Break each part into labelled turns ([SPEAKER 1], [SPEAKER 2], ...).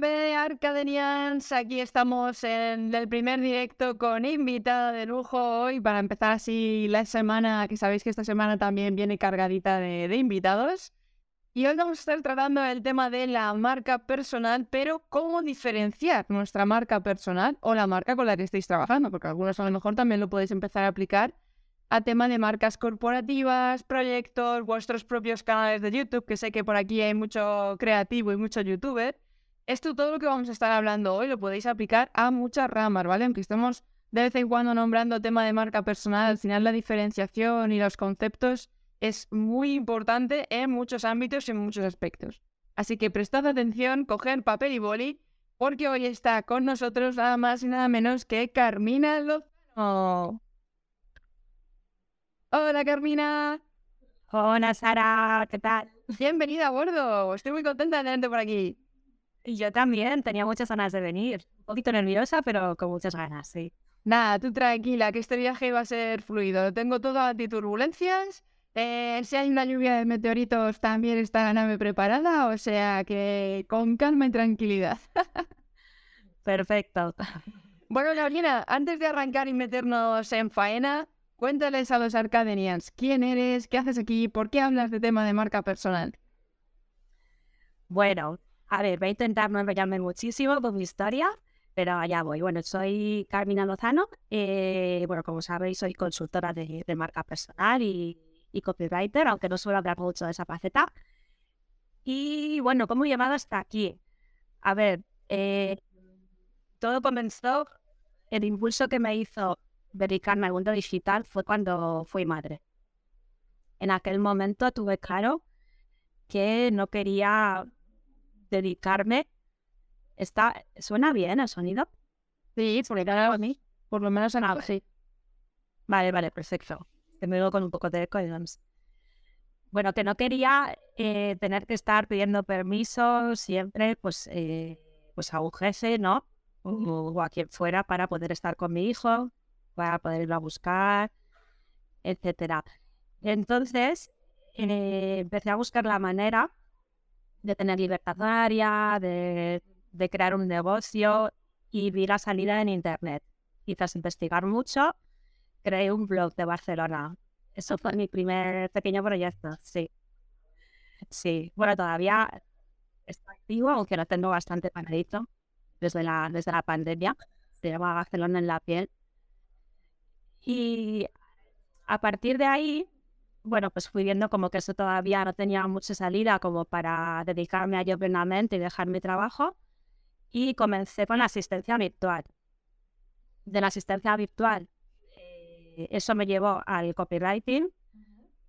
[SPEAKER 1] B, Arcadenians, aquí estamos en el primer directo con invitada de lujo hoy para empezar así la semana, que sabéis que esta semana también viene cargadita de, de invitados. Y hoy vamos a estar tratando el tema de la marca personal, pero cómo diferenciar nuestra marca personal o la marca con la que estáis trabajando, porque algunos a lo mejor también lo podéis empezar a aplicar a tema de marcas corporativas, proyectos, vuestros propios canales de YouTube, que sé que por aquí hay mucho creativo y mucho youtuber. Esto todo lo que vamos a estar hablando hoy lo podéis aplicar a muchas ramas, ¿vale? Aunque estemos de vez en cuando nombrando tema de marca personal, al final la diferenciación y los conceptos es muy importante en muchos ámbitos y en muchos aspectos. Así que prestad atención, coger papel y boli, porque hoy está con nosotros nada más y nada menos que Carmina Lozano. Hola Carmina.
[SPEAKER 2] Hola Sara, ¿qué tal?
[SPEAKER 1] Bienvenida a bordo. Estoy muy contenta de tenerte por aquí.
[SPEAKER 2] Y yo también, tenía muchas ganas de venir. Un poquito nerviosa, pero con muchas ganas, sí.
[SPEAKER 1] Nada, tú tranquila, que este viaje va a ser fluido. Tengo todo antiturbulencias. Eh, si hay una lluvia de meteoritos, también está la nave preparada. O sea que con calma y tranquilidad.
[SPEAKER 2] Perfecto.
[SPEAKER 1] Bueno, Carolina, antes de arrancar y meternos en faena, cuéntales a los Arcadenians quién eres, qué haces aquí, por qué hablas de tema de marca personal.
[SPEAKER 2] Bueno, a ver, voy a intentar no enrollarme muchísimo con mi historia, pero allá voy. Bueno, soy Carmina Lozano. Eh, bueno, como sabéis, soy consultora de, marca personal y, copywriter, aunque no suelo hablar mucho de esa faceta. Y bueno, ¿cómo he llegado hasta aquí? A ver, eh, todo comenzó, el impulso que me hizo dedicarme al mundo digital fue cuando fui madre. En aquel momento tuve claro que no quería dedicarme. Está, ¿Suena bien el sonido?
[SPEAKER 1] Sí, porque a mí, por lo menos en algo, sí.
[SPEAKER 2] Vale, vale, perfecto. Te me con un poco de eco Bueno, que no quería eh, tener que estar pidiendo permiso siempre, pues, eh, pues a un jefe, ¿no? O, a quien fuera para poder estar con mi hijo, para poder irlo a buscar, etcétera. Entonces, eh, empecé a buscar la manera de tener libertad área, de, de crear un negocio y vi la salida en Internet. Y tras investigar mucho, creé un blog de Barcelona. Eso fue mi primer pequeño proyecto, sí. Sí, bueno, todavía está activo, aunque lo tengo bastante panadito desde la, desde la pandemia. Se llama Barcelona en la piel. Y a partir de ahí bueno, pues fui viendo como que eso todavía no tenía mucha salida como para dedicarme a ello plenamente y dejar mi trabajo. Y comencé con la asistencia virtual. De la asistencia virtual, eh, eso me llevó al copywriting,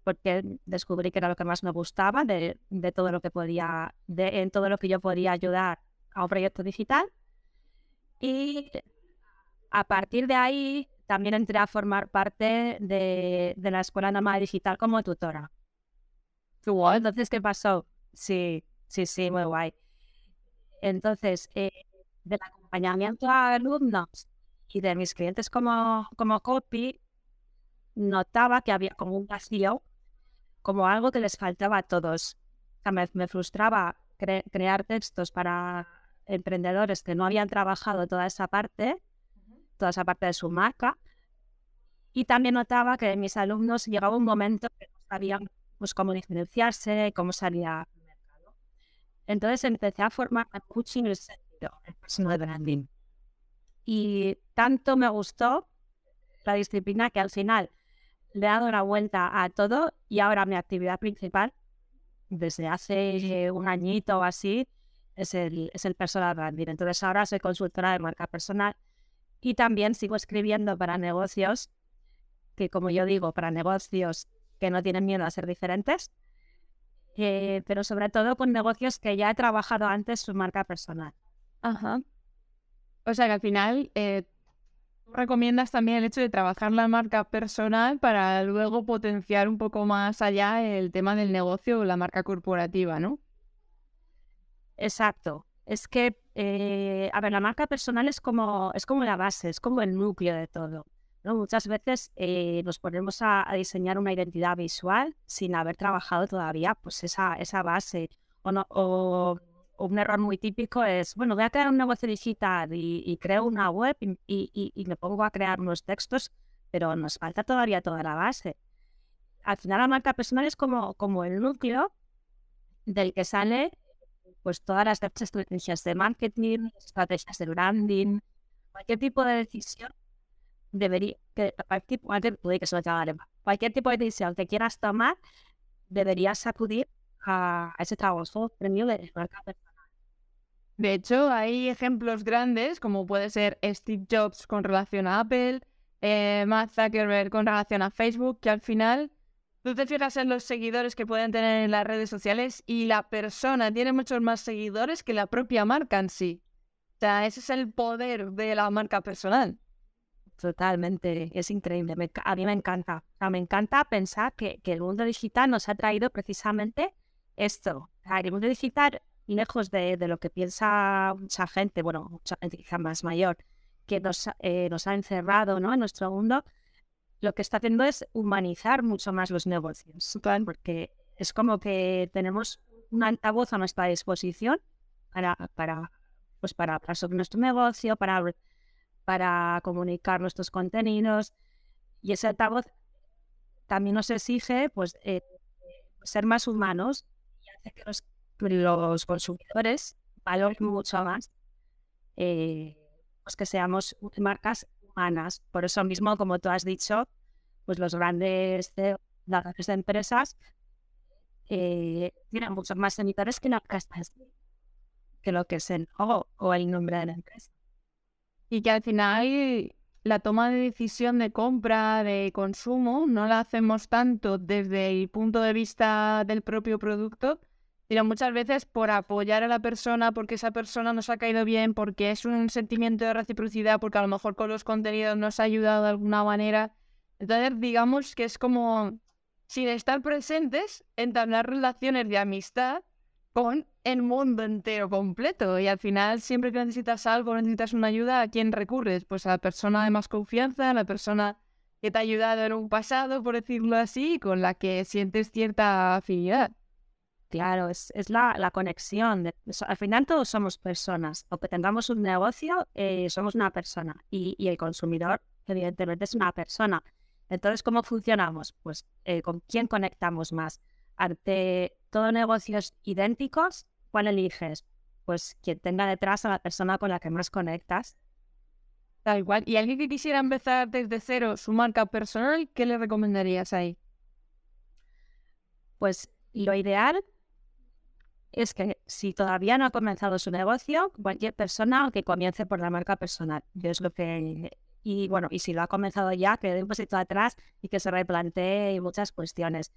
[SPEAKER 2] porque descubrí que era lo que más me gustaba de, de todo lo que podía, de, en todo lo que yo podía ayudar a un proyecto digital. Y a partir de ahí también entré a formar parte de, la Escuela Nómada Digital como tutora. Entonces, ¿qué pasó? Sí, sí, sí, muy guay. Entonces, eh, del acompañamiento a alumnos y de mis clientes como, como copy, notaba que había como un vacío, como algo que les faltaba a todos. O sea, me, frustraba crear textos para emprendedores que no habían trabajado toda esa parte toda esa parte de su marca. Y también notaba que mis alumnos llegaba un momento que no sabían pues, cómo diferenciarse, cómo salir al mercado. Entonces empecé a formar coaching en el sentido, el personal branding. Y tanto me gustó la disciplina que al final le he dado la vuelta a todo y ahora mi actividad principal, desde hace un añito o así, es el, es el personal branding. Entonces ahora soy consultora de marca personal y también sigo escribiendo para negocios, que como yo digo, para negocios que no tienen miedo a ser diferentes, eh, pero sobre todo con negocios que ya he trabajado antes su marca personal.
[SPEAKER 1] Ajá. O sea que al final eh, recomiendas también el hecho de trabajar la marca personal para luego potenciar un poco más allá el tema del negocio o la marca corporativa, ¿no?
[SPEAKER 2] Exacto. Es que eh, a ver, la marca personal es como, es como la base, es como el núcleo de todo. ¿no? Muchas veces eh, nos ponemos a, diseñar una identidad visual sin haber trabajado todavía pues esa, esa base o, no, o, un error muy típico es, bueno, voy a crear un negocio digital y, creo una web y, y, me pongo a crear unos textos, pero nos falta todavía toda la base. Al final la marca personal es como, como el núcleo del que sale pues todas las estrategias de marketing, estrategias de branding, cualquier tipo de decisión debería, que, cualquier, cualquier tipo de decisión que quieras tomar, deberías acudir a, ese trabajo premio de marca personal.
[SPEAKER 1] De hecho, hay ejemplos grandes, como puede ser Steve Jobs con relación a Apple, eh, Matt Zuckerberg con relación a Facebook, que al final tú te fijas en los seguidores que pueden tener en las redes sociales y la persona tiene muchos más seguidores que la propia marca en sí. O sea, ese es el poder de la marca personal.
[SPEAKER 2] Totalmente, es increíble. a mí me encanta. O sea, me encanta pensar que, que, el mundo digital nos ha traído precisamente esto. el mundo digital, lejos de, de, lo que piensa mucha gente, bueno, mucha gente quizá más mayor, que nos, eh, nos ha encerrado ¿no? en nuestro mundo, lo que está haciendo es humanizar mucho más los negocios. Porque es como que tenemos un altavoz a nuestra disposición para, para, pues para hablar sobre nuestro negocio, para para comunicar nuestros contenidos y ese altavoz también nos exige pues eh, ser más humanos y hace que los, los consumidores valoren mucho más eh, pues que seamos marcas Por eso mismo, como tú has dicho, pues los grandes de, las grandes empresas eh, tienen muchos más seguidores que, que lo que es el o el nombre de la empresa.
[SPEAKER 1] Y que al final la toma de decisión de compra, de consumo, no la hacemos tanto desde el punto de vista del propio producto, sino muchas veces por apoyar a la persona, porque esa persona nos ha caído bien, porque es un sentimiento de reciprocidad, porque a lo mejor con los contenidos nos ha ayudado de alguna manera. Entonces, digamos que es como, sin estar presentes, entablar relaciones de amistad con el mundo entero completo. Y al final, siempre que necesitas algo, necesitas una ayuda, ¿a quién recurres? Pues a la persona de más confianza, a la persona que te ha ayudado en un pasado, por decirlo así, con la que sientes cierta afinidad.
[SPEAKER 2] Claro, es, es la, la, conexión. De, al final todos somos personas. O que tengamos un negocio, eh, somos una persona. Y, y, el consumidor, evidentemente, es una persona. Entonces, ¿cómo funcionamos? Pues eh, con quién conectamos más. Ante todos negocios idénticos, ¿cuál eliges? Pues quien tenga detrás a la persona con la que más conectas.
[SPEAKER 1] Da igual. ¿Y alguien que quisiera empezar desde cero su marca personal, qué le recomendarías ahí?
[SPEAKER 2] Pues lo ideal es que si todavía no ha comenzado su negocio, cualquier persona que comience por la marca personal. Yo es lo que y bueno, y si lo ha comenzado ya, que dé un pasito atrás y que se replantee muchas cuestiones.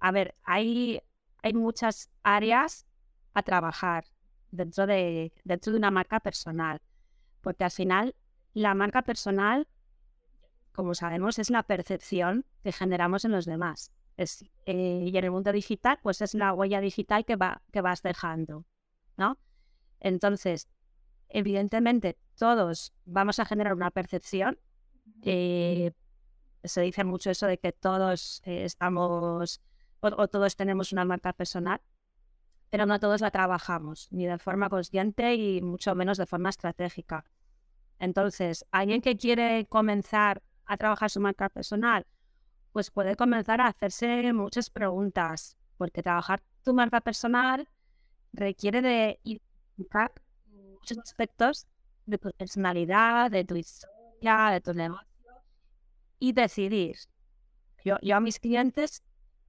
[SPEAKER 2] A ver, hay, hay muchas áreas a trabajar dentro de, dentro de una marca personal, porque al final la marca personal, como sabemos, es la percepción que generamos en los demás. Es, eh, y en el mundo digital, pues es la huella digital que, va, que vas dejando, ¿no? Entonces, evidentemente, todos vamos a generar una percepción. Eh, se dice mucho eso de que todos eh, estamos o, todos tenemos una marca personal, pero no todos la trabajamos, ni de forma consciente y mucho menos de forma estratégica. Entonces, alguien que quiere comenzar a trabajar su marca personal, pues puede comenzar a hacerse muchas preguntas, porque trabajar tu marca personal requiere de identificar muchos aspectos de tu personalidad, de tu historia, de tu negocio y decidir. Yo, yo a mis clientes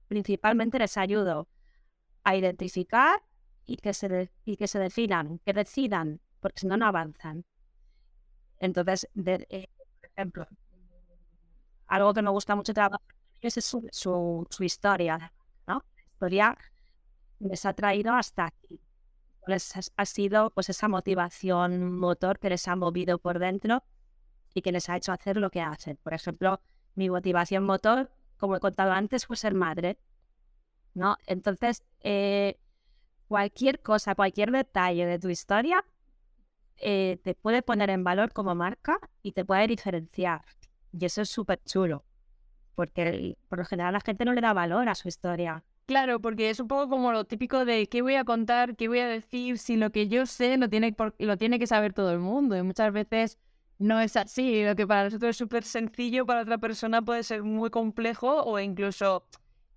[SPEAKER 2] principalmente les ayudo a identificar y que se, y que se definan, que decidan, porque si no, no avanzan. Entonces, eh, por ejemplo, algo que me gusta mucho trabajar es su, su, historia, ¿no? La historia les ha traído hasta aquí. Les ha, sido pues esa motivación motor que les ha movido por dentro y que les ha hecho hacer lo que hacen. Por ejemplo, mi motivación motor como he contado antes, fue ser madre, ¿no? Entonces, eh, cualquier cosa, cualquier detalle de tu historia eh, te puede poner en valor como marca y te puede diferenciar. Y eso es súper chulo, porque por lo general la gente no le da valor a su historia.
[SPEAKER 1] Claro, porque es un poco como lo típico de qué voy a contar, qué voy a decir, si lo que yo sé lo tiene, lo tiene que saber todo el mundo. Y muchas veces no es así. Lo que para nosotros es súper sencillo, para otra persona puede ser muy complejo o incluso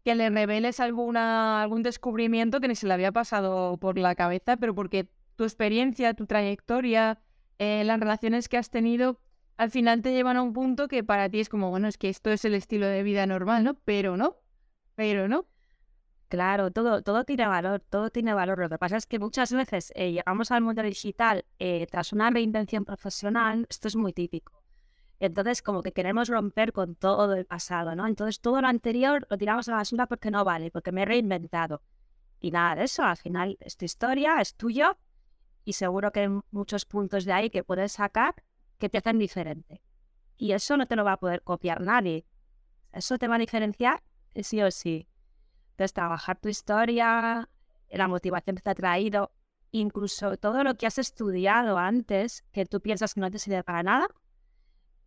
[SPEAKER 1] que le reveles alguna, algún descubrimiento que ni se le había pasado por la cabeza, pero porque tu experiencia, tu trayectoria, eh, las relaciones que has tenido, al final te llevan a un punto que para ti es como, bueno, es que esto es el estilo de vida normal, ¿no? Pero no, pero no.
[SPEAKER 2] Claro, todo, todo tiene valor, todo tiene valor. Lo que pasa es que muchas veces eh, llegamos al mundo digital eh, tras una reinvención profesional, esto es muy típico. Entonces, como que queremos romper con todo el pasado, ¿no? Entonces, todo lo anterior lo tiramos a la basura porque no vale, porque me he reinventado. Y nada de eso, al final es tu historia, es tuyo, y seguro que hay muchos puntos de ahí que puedes sacar que te hacen diferente. Y eso no te lo va a poder copiar nadie. Eso te va a diferenciar sí o sí. Entonces, trabajar tu historia, la motivación que te ha traído, incluso todo lo que has estudiado antes, que tú piensas que no te sirve para nada,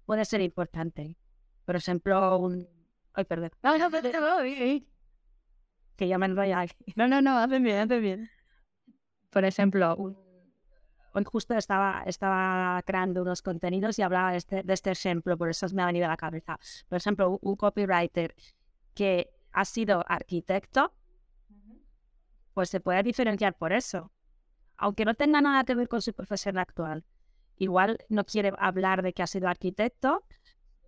[SPEAKER 2] puede ser importante. Por ejemplo, un... Ay, perdón.
[SPEAKER 1] No, no, no,
[SPEAKER 2] Que ya me enrolla aquí.
[SPEAKER 1] No, no, no, hacen bien, hacen bien.
[SPEAKER 2] Por ejemplo, hoy justo estaba, estaba creando unos contenidos y hablaba de este, de este ejemplo, por eso me ha venido a la cabeza. Por ejemplo, un copywriter que ha sido arquitecto, pues se puede diferenciar por eso. Aunque no tenga nada que ver con su profesión actual. Igual no quiere hablar de que ha sido arquitecto,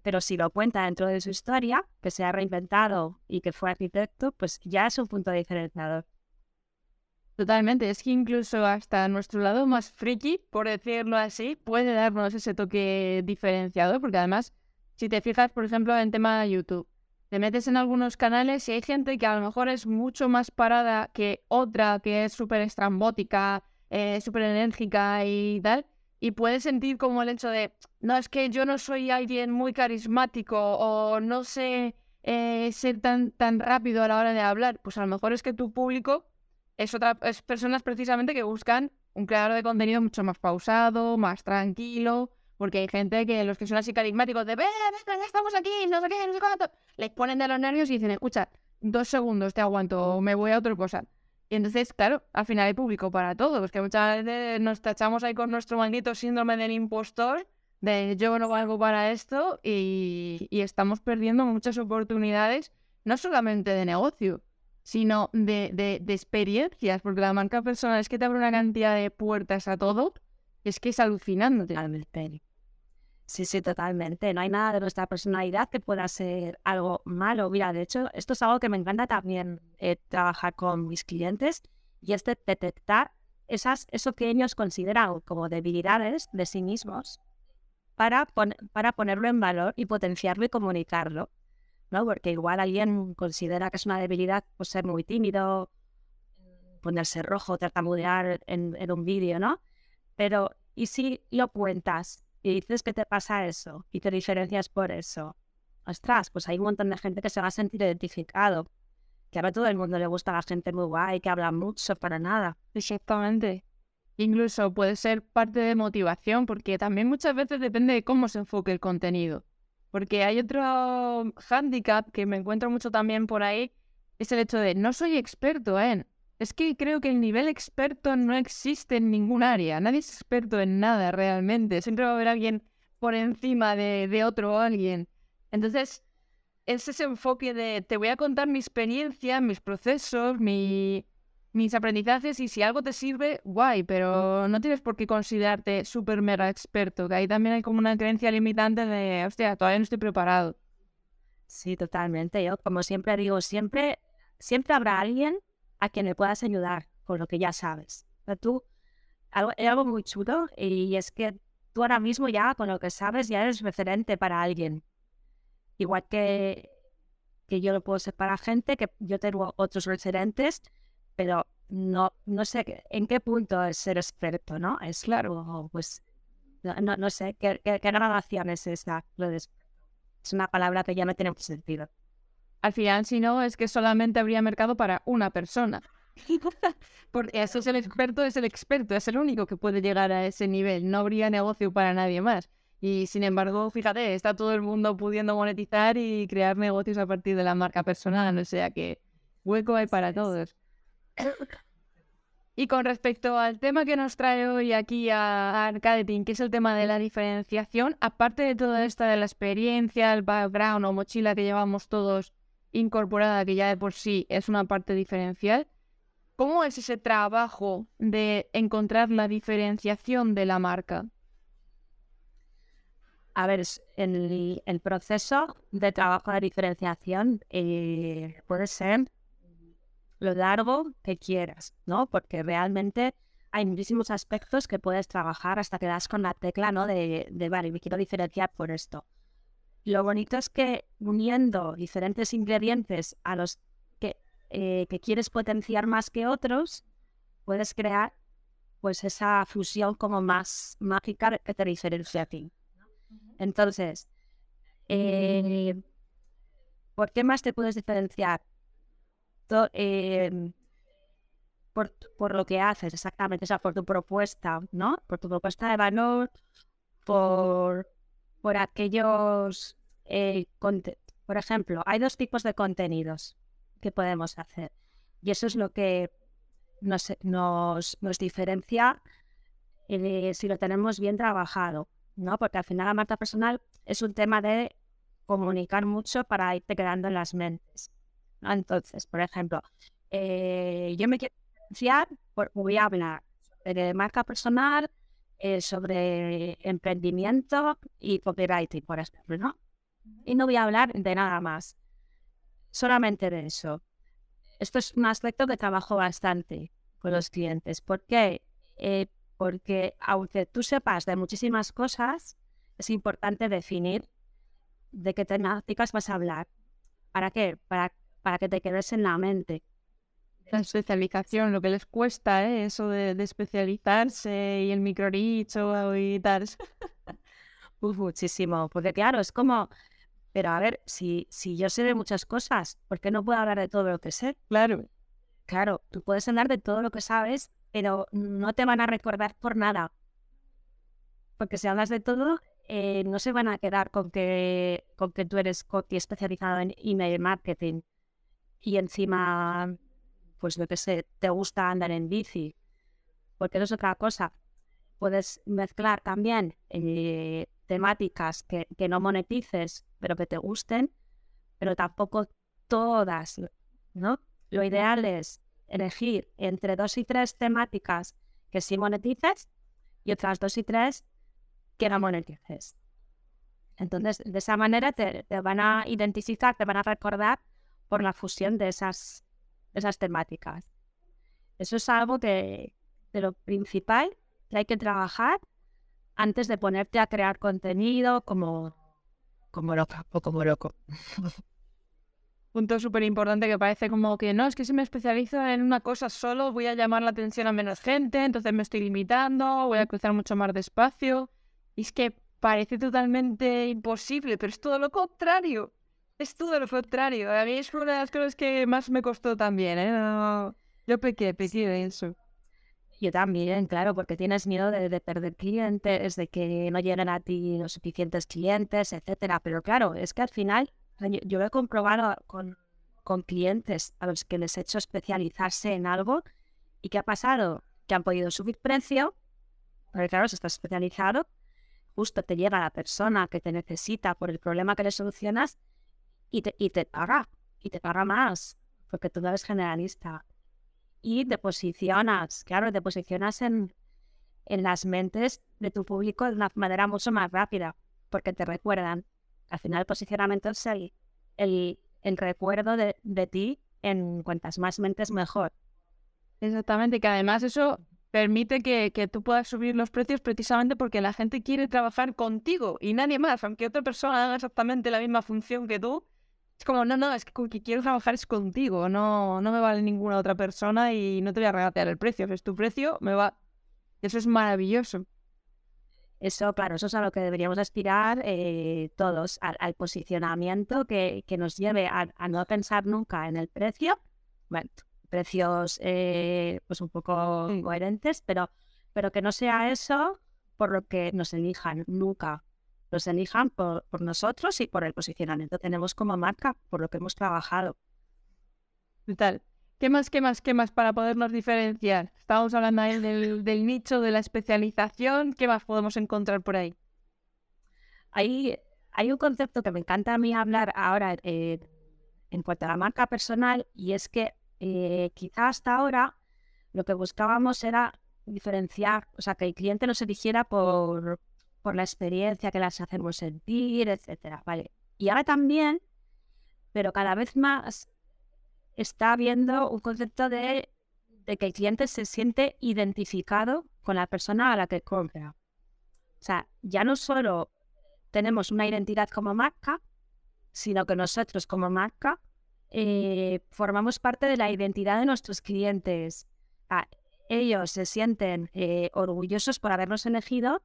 [SPEAKER 2] pero si lo cuenta dentro de su historia, que se ha reinventado y que fue arquitecto, pues ya es un punto diferenciador.
[SPEAKER 1] Totalmente, es que incluso hasta nuestro lado más friki, por decirlo así, puede darnos ese toque diferenciador, porque además, si te fijas, por ejemplo, en tema de YouTube, te metes en algunos canales y hay gente que a lo mejor es mucho más parada que otra que es súper estrambótica, eh, súper enérgica y tal. Y puedes sentir como el hecho de, no, es que yo no soy alguien muy carismático o no sé eh, ser tan, tan rápido a la hora de hablar. Pues a lo mejor es que tu público es, otra, es personas precisamente que buscan un creador de contenido mucho más pausado, más tranquilo, porque hay gente que los que son así carismáticos de, ven, ven, ya estamos aquí, no sé qué, no sé cuánto, les ponen de los nervios y dicen, escucha, dos segundos te aguanto me voy a otra cosa. Y entonces, claro, al final hay público para todo, porque muchas veces nos tachamos ahí con nuestro maldito síndrome del impostor, de yo no valgo para esto, y, y estamos perdiendo muchas oportunidades, no solamente de negocio, sino de, de, de, experiencias, porque la marca personal es que te abre una cantidad de puertas a todo, es que es alucinante.
[SPEAKER 2] Sí, sí, totalmente. No hay nada de nuestra personalidad que pueda ser algo malo. Mira, de hecho, esto es algo que me encanta también eh, trabajar con mis clientes y es detectar esas, eso que ellos consideran como debilidades de sí mismos para, para ponerlo en valor y potenciarlo y comunicarlo. ¿No? Porque igual alguien considera que es una debilidad pues, ser muy tímido, ponerse rojo, tartamudear en, en un vídeo, ¿no? Pero, ¿y si lo cuentas? y dices que te pasa eso y te diferencias por eso, ostras, pues hay un montón de gente que se va a sentir identificado. Que a todo el mundo le gusta la gente muy guay, que habla mucho para nada.
[SPEAKER 1] Exactamente. Incluso puede ser parte de motivación, porque también muchas veces depende de cómo se enfoque el contenido. Porque hay otro handicap que me encuentro mucho también por ahí, es el hecho de no soy experto en. Es que creo que el nivel experto no existe en ningún área. Nadie es experto en nada realmente. Siempre va a haber alguien por encima de, de otro alguien. Entonces, es ese enfoque de te voy a contar mi experiencia, mis procesos, mi, mis aprendizajes y si algo te sirve, guay, pero no tienes por qué considerarte súper mega experto, que ahí también hay como una creencia limitante de, hostia, todavía no estoy preparado.
[SPEAKER 2] Sí, totalmente. Yo, como siempre digo, siempre, siempre habrá alguien a quien le puedas ayudar con lo que ya sabes. Pero tú, algo, es algo muy chulo y es que tú ahora mismo ya con lo que sabes ya eres referente para alguien. Igual que, que yo lo puedo ser para gente, que yo tengo otros referentes, pero no, no sé en qué punto es ser experto, ¿no? Es claro, pues no, no sé qué, qué, relación es esa. Es una palabra que ya no tiene sentido.
[SPEAKER 1] Al final, si no, es que solamente habría mercado para una persona. Porque eso es el experto, es el experto, es el único que puede llegar a ese nivel. No habría negocio para nadie más. Y sin embargo, fíjate, está todo el mundo pudiendo monetizar y crear negocios a partir de la marca personal. O sea que Hueco hay para todos. Y con respecto al tema que nos trae hoy aquí a Arcadeting, que es el tema de la diferenciación, aparte de toda esta de la experiencia, el background o mochila que llevamos todos incorporada, que ya de por sí es una parte diferencial, ¿cómo es ese trabajo de encontrar la diferenciación de la marca?
[SPEAKER 2] A ver, el, el proceso de trabajo de diferenciación eh, puede ser lo largo que quieras, ¿no? Porque realmente hay muchísimos aspectos que puedes trabajar hasta que das con la tecla, ¿no? De, de vale, me quiero diferenciar por esto. Lo bonito es que uniendo diferentes ingredientes a los que, eh, que quieres potenciar más que otros, puedes crear pues esa fusión como más mágica que te diferencia a ti. Entonces, eh, ¿por qué más te puedes diferenciar? Em, por, por, lo que haces, exactamente, o sea, por tu propuesta, ¿no? Por tu propuesta de valor, por, por aquellos, eh, por ejemplo, hay dos tipos de contenidos que podemos hacer y eso es lo que nos, nos, diferencia eh, si lo tenemos bien trabajado, ¿no? Porque al final la marca personal es un tema de comunicar mucho para irte quedando en las mentes. Entonces, por ejemplo, eh, yo me quiero diferenciar, voy a hablar de marca personal, eh, sobre emprendimiento y copywriting, por ejemplo, ¿no? Y no voy a hablar de nada más, solamente de eso. Esto es un aspecto que trabajo bastante con los clientes. ¿Por qué? Eh, porque aunque tú sepas de muchísimas cosas, es importante definir de qué temáticas vas a hablar. ¿Para qué? Para para que te quedes en la mente.
[SPEAKER 1] La especialización, lo que les cuesta, ¿eh? eso de, especializarse y el microricho y tal.
[SPEAKER 2] muchísimo, porque claro, es como, pero a ver, si, si yo sé de muchas cosas, ¿por qué no puedo hablar de todo lo que sé?
[SPEAKER 1] Claro.
[SPEAKER 2] Claro, tú puedes hablar de todo lo que sabes, pero no te van a recordar por nada. Porque si hablas de todo, eh, no se van a quedar con que, con que tú eres especializado en email marketing y encima, pues lo que sé, te gusta andar en bici, porque eso es otra cosa. Puedes mezclar también eh, temáticas que, que no monetices, pero que te gusten, pero tampoco todas, ¿no? Lo ideal es elegir entre dos y tres temáticas que sí monetices y otras dos y tres que no monetices. Entonces, de esa manera te, te, van a identificar, te van a recordar por la fusión de esas, esas temáticas. Eso es algo de lo principal que hay que trabajar antes de ponerte a crear contenido como, como loca o como loco.
[SPEAKER 1] Punto súper importante que parece como que no, es que si me especializo en una cosa solo voy a llamar la atención a menos gente, entonces me estoy limitando, voy a cruzar mucho más despacio. Y es que parece totalmente imposible, pero es todo lo contrario. Es todo lo contrario. A mí es una de las cosas que más me costó también, ¿eh? yo pequé, pequé de eso.
[SPEAKER 2] Yo también, claro, porque tienes miedo de, perder clientes, de que no lleguen a ti los suficientes clientes, etcétera. Pero claro, es que al final yo, he comprobado con, con clientes a los que les he hecho especializarse en algo y ¿qué ha pasado? Que han podido subir precio, porque claro, si estás especializado, justo te llega la persona que te necesita por el problema que le solucionas y te, y te paga, y te paga más, porque tú no eres generalista. Y te posicionas, claro, te posicionas en, en las mentes de tu público de una manera mucho más rápida, porque te recuerdan. Al final el posicionamiento es el, el, recuerdo de, de ti en cuantas más mentes mejor.
[SPEAKER 1] Exactamente, que además eso permite que, que, tú puedas subir los precios precisamente porque la gente quiere trabajar contigo y nadie más, aunque otra persona haga exactamente la misma función que tú, es como, no, no, es que, que quiero trabajar es contigo, no, no me vale ninguna otra persona y no te voy a regatear el precio. Es tu precio, me va. Eso es maravilloso.
[SPEAKER 2] Eso, claro, eso es a lo que deberíamos aspirar eh, todos, al, posicionamiento que, que, nos lleve a, no pensar nunca en el precio. Bueno, precios eh, pues un poco coherentes, pero, pero que no sea eso por lo que nos elijan nunca los elijan por, nosotros y por el posicionamiento que tenemos como marca, por lo que hemos trabajado.
[SPEAKER 1] Total. ¿Qué más, qué más, qué más para podernos diferenciar? Estábamos hablando ahí del, del nicho, de la especialización. ¿Qué más podemos encontrar por ahí?
[SPEAKER 2] Hay, hay un concepto que me encanta a mí hablar ahora eh, en cuanto a la marca personal y es que eh, quizá hasta ahora lo que buscábamos era diferenciar, o sea, que el cliente nos eligiera por, por la experiencia que las hacemos sentir, etcétera, ¿vale? Y ahora también, pero cada vez más está habiendo un concepto de, que el cliente se siente identificado con la persona a la que compra. O sea, ya no solo tenemos una identidad como marca, sino que nosotros como marca eh, formamos parte de la identidad de nuestros clientes. ellos se sienten eh, orgullosos por habernos elegido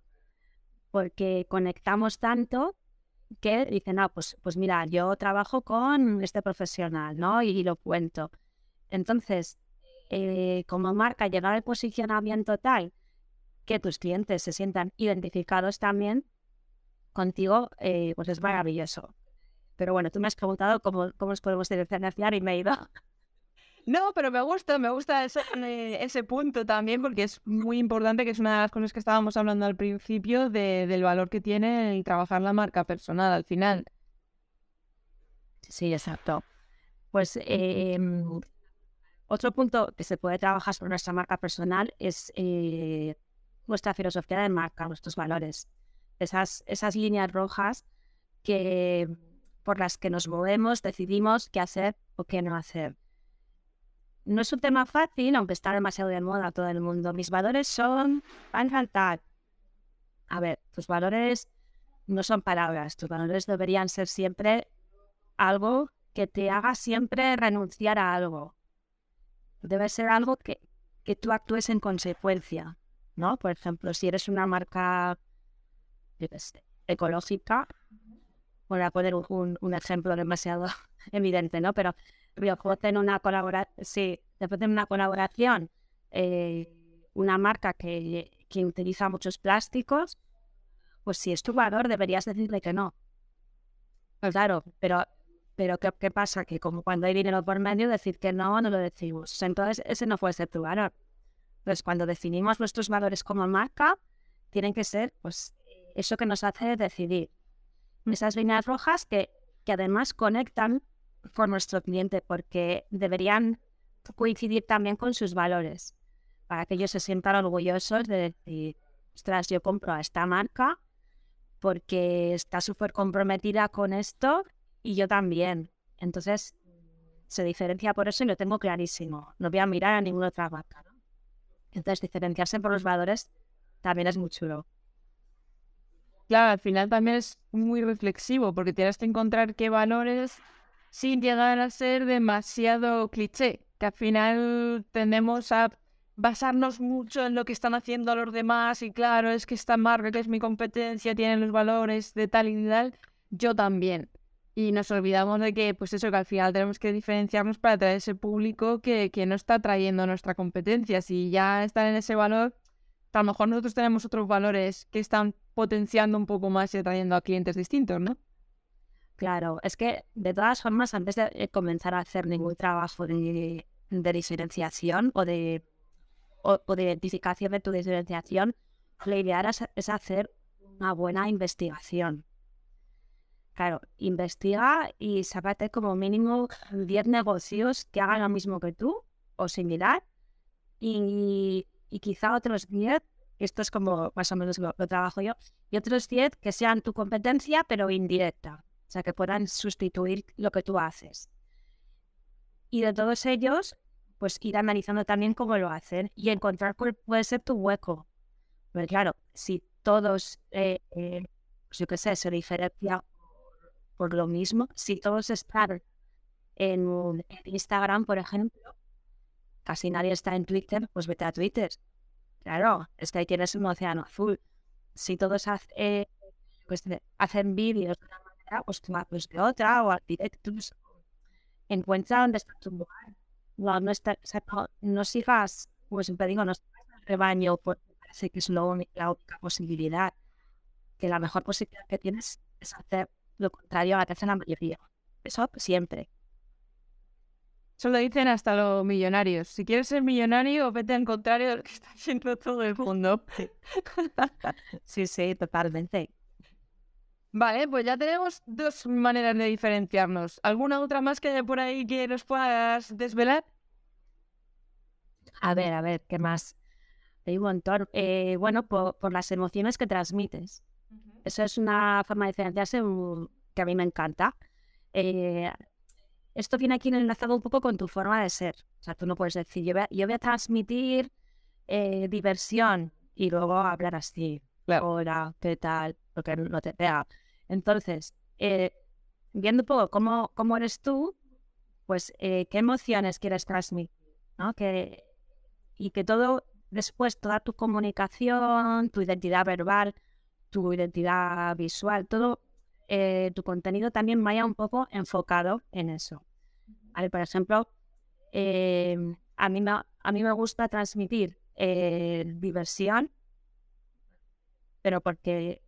[SPEAKER 2] porque conectamos tanto que dicen, ah, pues, pues mira, yo trabajo con este profesional, ¿no? Y, lo cuento. Entonces, eh, como marca, llegar al posicionamiento tal que tus clientes se sientan identificados también contigo, eh, pues es maravilloso. Pero bueno, tú me has preguntado cómo, cómo nos podemos diferenciar y me he ido.
[SPEAKER 1] No, pero me gusta, me gusta ese, eh, ese, punto también porque es muy importante, que es una de las cosas que estábamos hablando al principio, de, del valor que tiene el trabajar la marca personal al final.
[SPEAKER 2] Sí, exacto. Pues em, otro punto que se puede trabajar sobre nuestra marca personal es eh, nuestra filosofía de marca, nuestros valores esas, esas líneas rojas que, por las que nos movemos, decidimos qué hacer o qué no hacer. No es un tema fácil, aunque está demasiado de moda todo el mundo. Mis valores son, van a faltar. A ver, tus valores no son palabras, tus valores deberían ser siempre algo que te haga siempre renunciar a algo. Debe ser algo que, que tú actúes en consecuencia, ¿no? Por ejemplo, si eres una marca ecológica, voy a poner un, un, ejemplo demasiado evidente, ¿no? Pero después en una colaboración, sí, después de una colaboración, eh, una marca que, que utiliza muchos plásticos, pues si es tu valor deberías decirle que no. Pues claro, pero, pero ¿qué, ¿qué, pasa? Que como cuando hay dinero por medio, decir que no, no lo decimos. Entonces, ese no puede ser tu valor. Entonces, cuando definimos nuestros valores como marca, tienen que ser, pues, eso que nos hace decidir. Esas líneas rojas que, que además conectan con nuestro cliente porque deberían coincidir también con sus valores para que ellos se sientan orgullosos de decir, ostras, yo compro a esta marca porque está súper comprometida con esto y yo también. Entonces, se diferencia por eso y lo tengo clarísimo. No voy a mirar a ninguna otra marca. Entonces, diferenciarse por los valores también es muy chulo.
[SPEAKER 1] Claro, al final también es muy reflexivo porque tienes que encontrar qué valores sin llegar a ser demasiado cliché, que al final tendemos a basarnos mucho en lo que están haciendo los demás y claro, es que esta marca que es mi competencia tiene los valores de tal y tal, yo también. Y nos olvidamos de que, pues eso, que al final tenemos que diferenciarnos para atraer ese público que, que no está trayendo nuestra competencia. Si ya están en ese valor, a lo mejor nosotros tenemos otros valores que están potenciando un poco más y atrayendo a clientes distintos, ¿no?
[SPEAKER 2] Claro, es que de todas formas, antes de eh, comenzar a hacer ningún trabajo de, diferenciación o de, o, de identificación de tu diferenciación, la idea es, hacer una buena investigación. Claro, investiga y sácate como mínimo 10 negocios que hagan lo mismo que tú o similar y, y quizá otros 10 esto es como más o menos lo, trabajo yo, y otros 10 que sean tu competencia, pero indirecta, o sea, que puedan sustituir lo que tú haces. Y de todos ellos, pues ir analizando también cómo lo hacen y encontrar cuál puede ser tu hueco. Pero claro, si todos, eh, eh, pues yo qué sé, se diferencia por lo mismo, si todos están en, Instagram, por ejemplo, casi nadie está en Twitter, pues vete a Twitter Claro, es que ahí tienes un océano azul. Si todos eh, pues, hacen vídeos pues pues de otra, o arquitectos. Encuentra dónde está tu lugar. No, no, está, no, sigas, pues siempre digo, no sigas el rebaño, porque parece que es la única posibilidad. Que la mejor posibilidad que tienes es hacer lo contrario a la que hace la mayoría. Eso siempre.
[SPEAKER 1] Eso lo dicen hasta los millonarios. Si quieres ser millonario, vete al contrario de lo que está haciendo todo el mundo.
[SPEAKER 2] sí, sí, totalmente.
[SPEAKER 1] Vale, pues ya tenemos dos maneras de diferenciarnos. ¿Alguna otra más que hay por ahí que nos puedas desvelar?
[SPEAKER 2] A ver, a ver, ¿qué más? Hay un montón. Eh, bueno, por, las emociones que transmites. Eso es una forma de diferenciarse que a mí me encanta. Eh, esto viene aquí enlazado un poco con tu forma de ser. O sea, tú no puedes decir, yo voy a, transmitir eh, diversión y luego hablar así. Hola, ¿qué tal? Porque no te pega. Entonces, viendo un poco cómo, cómo eres tú, pues qué emociones quieres transmitir, ¿no? Que, y que todo después, toda tu comunicación, tu identidad verbal, tu identidad visual, todo eh, tu contenido también vaya un poco enfocado en eso. por ejemplo, em, a, mí me, a mí me gusta transmitir eh, diversión, pero porque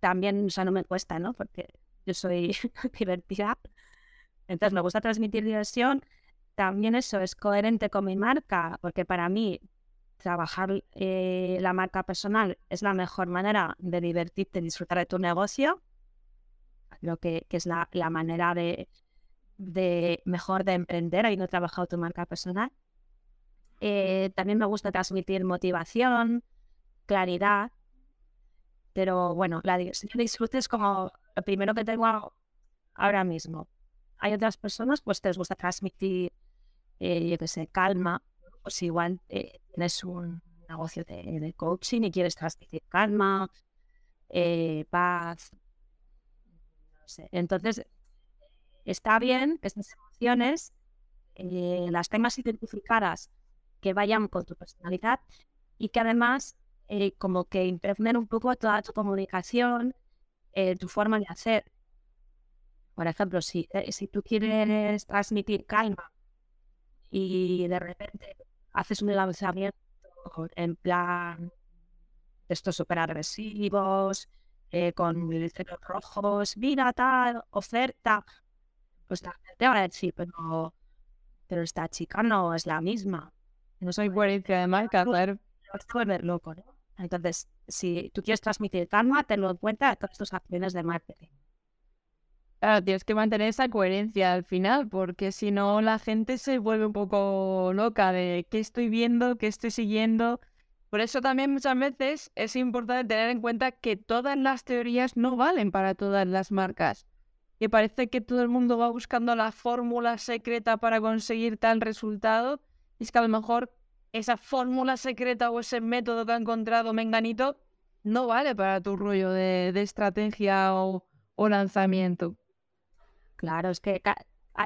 [SPEAKER 2] también, o no me cuesta, ¿no? Porque yo soy divertida. Entonces me gusta transmitir diversión, también eso es coherente con mi marca, porque para mí trabajar eh, la marca personal es la mejor manera de divertirte, disfrutar de tu negocio. Creo que, es la, manera de, mejor de emprender, habiendo trabajado tu marca personal. Eh, también me gusta transmitir motivación, claridad, pero bueno, la disfrute es como lo primero que tengo ahora mismo. Hay otras personas pues que les gusta transmitir eh, yo qué sé, calma, pues igual eh, tienes un negocio de, coaching y quieres transmitir calma, eh, paz, no sé. Entonces, está bien que estas emociones las tengas identificadas, que vayan con tu personalidad y que además como que impregnen un poco toda tu comunicación, tu forma de hacer. Por ejemplo, si, si tú quieres transmitir calma y de repente haces un lanzamiento en plan de estos súper agresivos, eh, con letreros rojos, mira tal, oferta, pues la gente va a decir, pero, pero esta chica no es la misma.
[SPEAKER 1] No soy coherencia de marca, claro.
[SPEAKER 2] Es loco, ¿no? Entonces, si tú quieres transmitir calma, tenlo en cuenta de todas tus acciones de marketing.
[SPEAKER 1] Claro, tienes que mantener esa coherencia al final, porque si no la gente se vuelve un poco loca de qué estoy viendo, qué estoy siguiendo. Por eso también muchas veces es importante tener en cuenta que todas las teorías no valen para todas las marcas. Que parece que todo el mundo va buscando la fórmula secreta para conseguir tal resultado. Y es que a lo mejor esa fórmula secreta o ese método que ha encontrado Menganito no vale para tu rollo de, estrategia o lanzamiento.
[SPEAKER 2] Claro, es que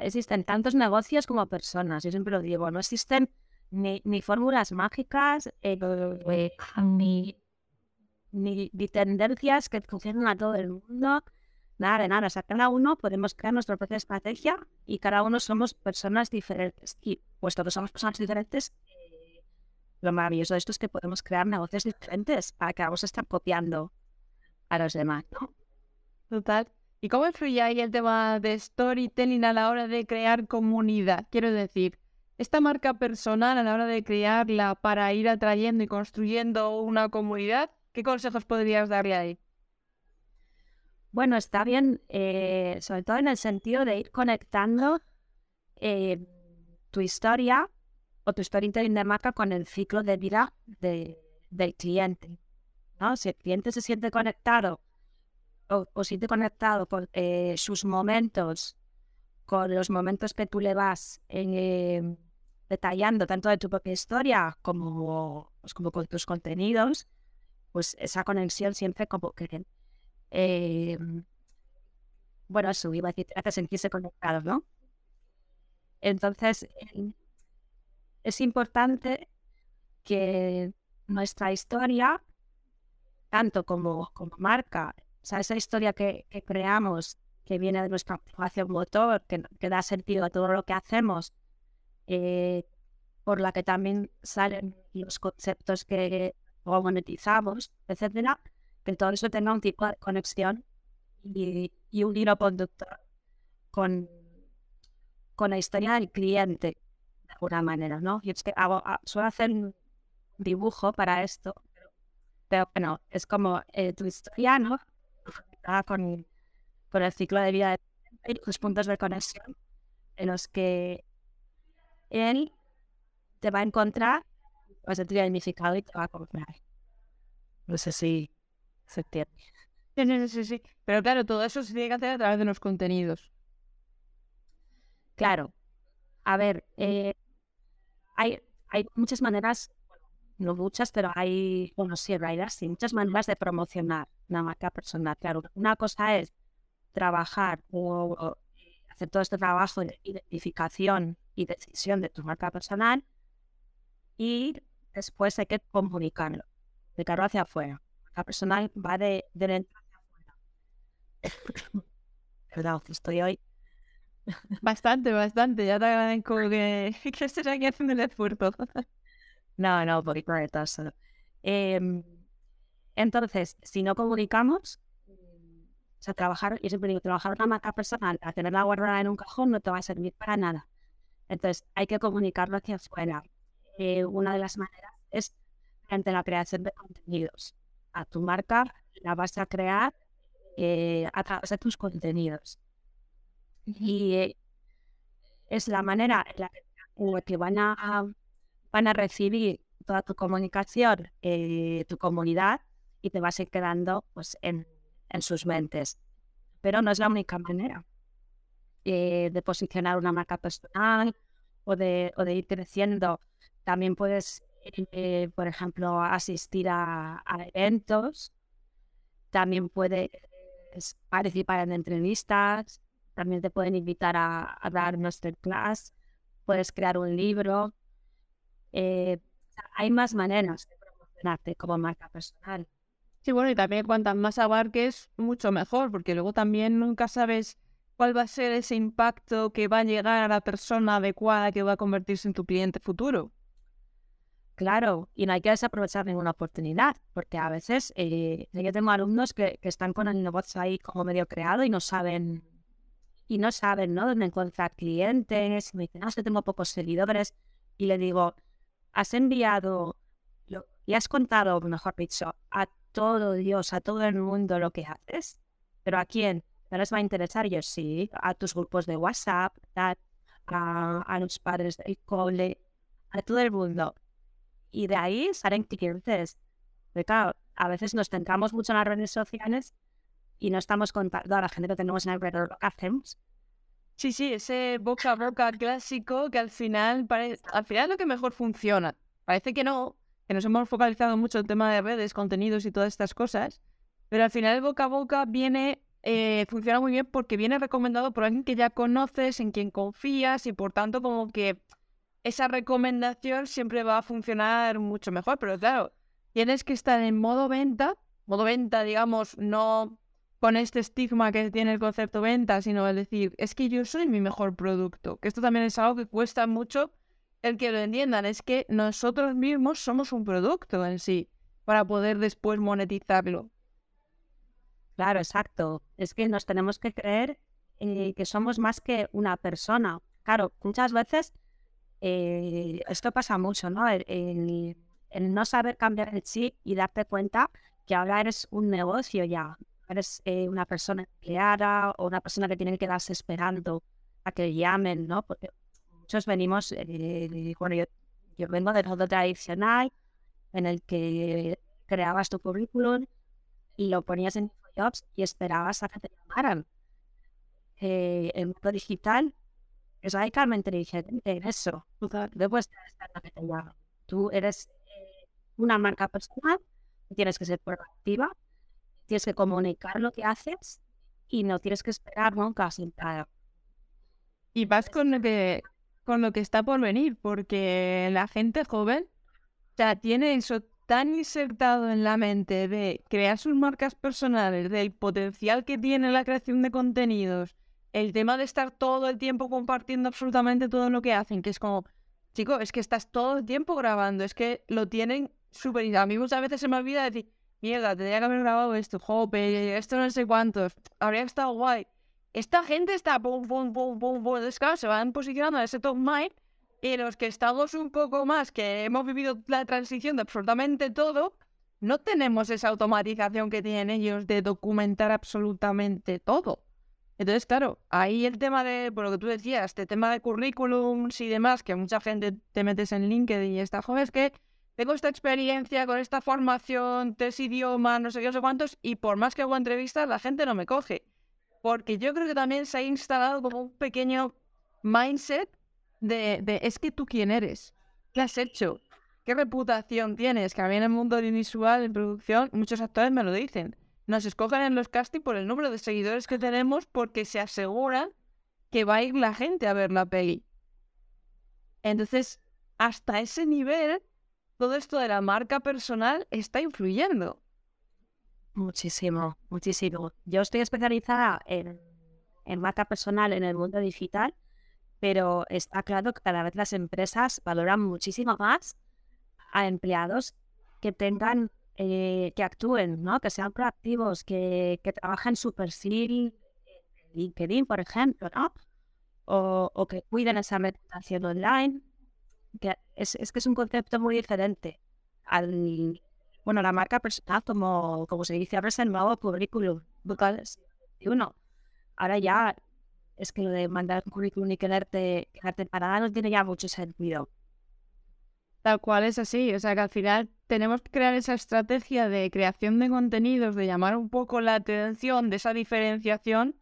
[SPEAKER 2] existen tantos negocios como personas, yo siempre lo digo, no existen ni, fórmulas mágicas, eh, ni, ni, tendencias que funcionen a todo el mundo, nada nada. O sea, cada uno podemos crear nuestra propia estrategia y cada uno somos personas diferentes. Y puesto que somos personas diferentes, eh, lo maravilloso de esto es que podemos crear negocios diferentes para que vamos a estar copiando a los demás, ¿no?
[SPEAKER 1] Total. ¿Y cómo influye ahí el tema de storytelling a la hora de crear comunidad? Quiero decir, esta marca personal a la hora de crearla para ir atrayendo y construyendo una comunidad, ¿qué consejos podrías darle ahí?
[SPEAKER 2] Bueno, está bien, eh, sobre todo en el sentido de ir conectando eh, tu historia o tu storytelling de marca con el ciclo de vida del cliente. ¿no? Si el cliente se siente conectado o, siente conectado con eh, sus momentos, con los momentos que tú le vas em, detallando, tanto de tu propia historia como, pues, como con tus contenidos, pues esa conexión siempre como que... Em, bueno, eso iba a decir, hace sentirse conectado, ¿no? Entonces, es importante que nuestra historia, tanto como, como marca o sea, esa historia que, creamos, que viene de nuestra activación motor, que, da sentido a todo lo que hacemos, eh, por la que también salen los conceptos que monetizamos, etcétera, que todo eso tenga un tipo de conexión y, un hilo conductor con, con la historia del cliente, alguna manera, ¿no? Y es que hago, ah, suelo hacer un dibujo para esto, pero bueno, es como eh, tu historia, ¿no? Con, con el ciclo de vida de los puntos de conexión en los que él te va a encontrar, va a sentir identificado y te va a comprar. No sé si se entiende.
[SPEAKER 1] Sí, sí, sí, sí. Pero claro, todo eso se tiene que hacer a través de los contenidos.
[SPEAKER 2] Claro. A ver, eh, hay, hay muchas maneras, no muchas, pero hay, bueno, sí, en sí, muchas maneras de promocionar una marca personal. Claro, una cosa es trabajar o, hacer todo este trabajo de identificación y decisión de tu marca personal y después hay que comunicarlo, de cara hacia afuera. La personal va de, de dentro hacia afuera. Perdón, estoy hoy.
[SPEAKER 1] Bastante, bastante. Ya te agradezco que, que estés aquí haciendo el esfuerzo.
[SPEAKER 2] no, no, por eh, Entonces, si no comunicamos, o sea, trabajar, yo siempre digo, trabajar una marca personal, a tenerla guardada en un cajón no te va a servir para nada. Entonces, hay que comunicarlo hacia afuera. Eh, una de las maneras es mediante la creación de contenidos. A tu marca la vas a crear eh, a través de tus contenidos. Y eh, es la manera en la que van a, van a recibir toda tu comunicación, tu comunidad, y te vas a ir quedando pues, en, en sus mentes. Pero no es la única manera eh, de posicionar una marca personal o de, o de ir creciendo. También puedes, eh, por ejemplo, asistir a, eventos, también puedes participar en entrevistas, también te pueden invitar a, a dar masterclass, puedes crear un libro. Eh, hay más maneras de promocionarte como marca personal.
[SPEAKER 1] Sí, bueno, y también cuantas más abarques, mucho mejor, porque luego también nunca sabes cuál va a ser ese impacto que va a llegar a la persona adecuada que va a convertirse en tu cliente futuro.
[SPEAKER 2] Claro, y no hay que desaprovechar ninguna oportunidad, porque a veces eh, yo tengo alumnos que, están con el negocio ahí como medio creado y no saben, y no saben, ¿no? Dónde encontrar clientes, y me dicen, no, que tengo pocos seguidores, y le digo, has enviado y has contado, mejor dicho, a todo Dios, a todo el mundo lo que haces, pero ¿a quién? ¿No les va a interesar? Yo sí, a tus grupos de WhatsApp, a, a los padres del cole, a todo el mundo. Y de ahí salen clientes. Porque claro, a veces nos centramos mucho en las redes sociales y no estamos contando a la gente que tenemos en alrededor lo hacemos.
[SPEAKER 1] Sí, sí, ese boca a boca clásico que al final, parece, al final es lo que mejor funciona. Parece que no, que nos hemos focalizado mucho en el tema de redes, contenidos y todas estas cosas, pero al final el boca a boca viene, eh, funciona muy bien porque viene recomendado por alguien que ya conoces, en quien confías y por tanto como que esa recomendación siempre va a funcionar mucho mejor, pero claro, tienes que estar en modo venta, modo venta, digamos, no con este estigma que tiene el concepto venta, sino el decir, es que yo soy mi mejor producto, que esto también es algo que cuesta mucho el que lo entiendan es que nosotros mismos somos un producto en sí para poder después monetizarlo.
[SPEAKER 2] Claro, exacto. Es que nos tenemos que creer eh, que somos más que una persona. Claro, muchas veces eh, esto pasa mucho, ¿no? El, no saber cambiar el chip y darte cuenta que ahora eres un negocio ya. Eres eh, una persona empleada o una persona que tiene que quedarse esperando a que llamen, ¿no? Porque muchos venimos, eh, bueno, yo, vengo del modo tradicional en el que creabas tu currículum y lo ponías en Jobs y esperabas a que te llamaran. Eh, el mundo digital es radicalmente diferente en eso. Después de que te llaman. Tú eres eh, una marca personal, tienes que ser proactiva, tienes que comunicar lo que haces y no tienes que esperar nunca sin parar.
[SPEAKER 1] Y vas con lo que con lo que está por venir, porque la gente joven ya tiene eso tan insertado en la mente de crear sus marcas personales, del potencial que tiene la creación de contenidos, el tema de estar todo el tiempo compartiendo absolutamente todo lo que hacen, que es como, chico, es que estás todo el tiempo grabando, es que lo tienen súper... A mí muchas veces se me olvida decir, mierda, tendría que haber grabado esto, jope, esto no sé cuántos, habría estado guay. esta gente está pum, pum, pum, pum, pum. Entonces, claro, se van posicionando en ese top mind y los que estamos un poco más, que hemos vivido la transición de absolutamente todo, no tenemos esa automatización que tienen ellos de documentar absolutamente todo. Entonces, claro, ahí el tema de, por lo que tú decías, este tema de currículums y demás, que mucha gente te metes en LinkedIn y está, joven, es que tengo esta experiencia con esta formación, tres idiomas, no sé qué, no sé cuántos, y por más que hago entrevistas, la gente no me coge. Porque yo creo que también se ha instalado como un pequeño mindset de, es que tú quién eres, qué has hecho, qué reputación tienes, que a mí en el mundo audiovisual, en producción, muchos actores me lo dicen. Nos escogen en los castings por el número de seguidores que tenemos porque se aseguran que va a ir la gente a ver la peli. Entonces, hasta ese nivel, todo esto de la marca personal está influyendo.
[SPEAKER 2] Muchísimo, muchísimo. Yo estoy especializada en, en marca personal en el mundo digital, pero está claro que cada vez las empresas valoran muchísimo más a empleados que tengan, eh, que actúen, ¿no? que sean proactivos, que, que trabajen su perfil en LinkedIn, por ejemplo, ¿no? O, o que cuiden esa reputación online. Que es, es que es un concepto muy diferente al, bueno, la marca personal, como, como se dice, abres el nuevo currículum. Uno, ahora ya es que lo de mandar un currículum y quedarte, quedarte parada no tiene ya mucho sentido.
[SPEAKER 1] Tal cual es así, o sea que al final tenemos que crear esa estrategia de creación de contenidos, de llamar un poco la atención de esa diferenciación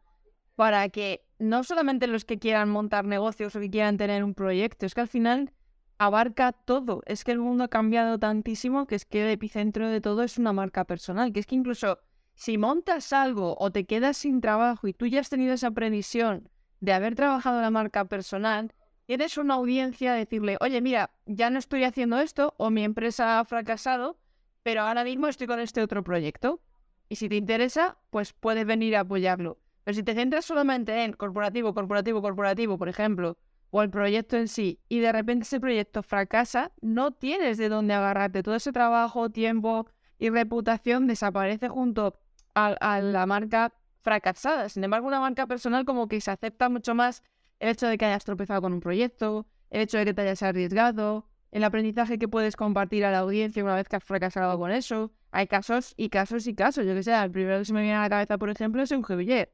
[SPEAKER 1] para que no solamente los que quieran montar negocios o que quieran tener un proyecto, es que al final abarca todo. Es que el mundo ha cambiado tantísimo que es que el epicentro de todo es una marca personal. Que es que incluso si montas algo o te quedas sin trabajo y tú ya has tenido esa previsión de haber trabajado la marca personal, tienes una audiencia a decirle, oye, mira, ya no estoy haciendo esto o mi empresa ha fracasado, pero ahora mismo estoy con este otro proyecto. Y si te interesa, pues puedes venir a apoyarlo. Pero si te centras solamente en corporativo, corporativo, corporativo, por ejemplo, o el proyecto en sí y de repente ese proyecto fracasa, no tienes de dónde agarrarte. Todo ese trabajo, tiempo y reputación desaparece junto a, la marca fracasada. Sin embargo, una marca personal como que se acepta mucho más el hecho de que hayas tropezado con un proyecto, el hecho de que te hayas arriesgado, el aprendizaje que puedes compartir a la audiencia una vez que has fracasado con eso. Hay casos y casos y casos. Yo que sé, el primero que se me viene a la cabeza, por ejemplo, es un Villet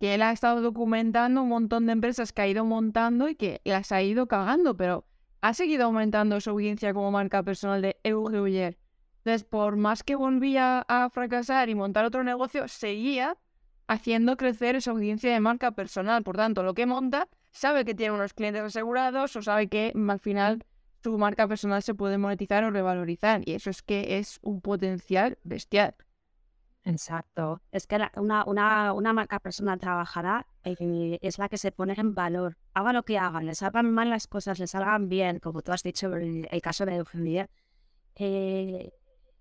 [SPEAKER 1] que él ha estado documentando un montón de empresas que ha ido montando y que las ha ido cagando, pero ha seguido aumentando su audiencia como marca personal de Euge Entonces, por más que volvía a fracasar y montar otro negocio, seguía haciendo crecer esa audiencia de marca personal. Por tanto, lo que monta, sabe que tiene unos clientes asegurados o sabe que mm, al final su marca personal se puede monetizar o revalorizar. Y eso es que es un potencial bestial.
[SPEAKER 2] Exacto. Es que una, una, una, marca personal trabajada eh, es la que se pone en valor. Haga lo que hagan, les salgan mal las cosas, les salgan bien, como tú has dicho en el caso de Eugenia. Eh,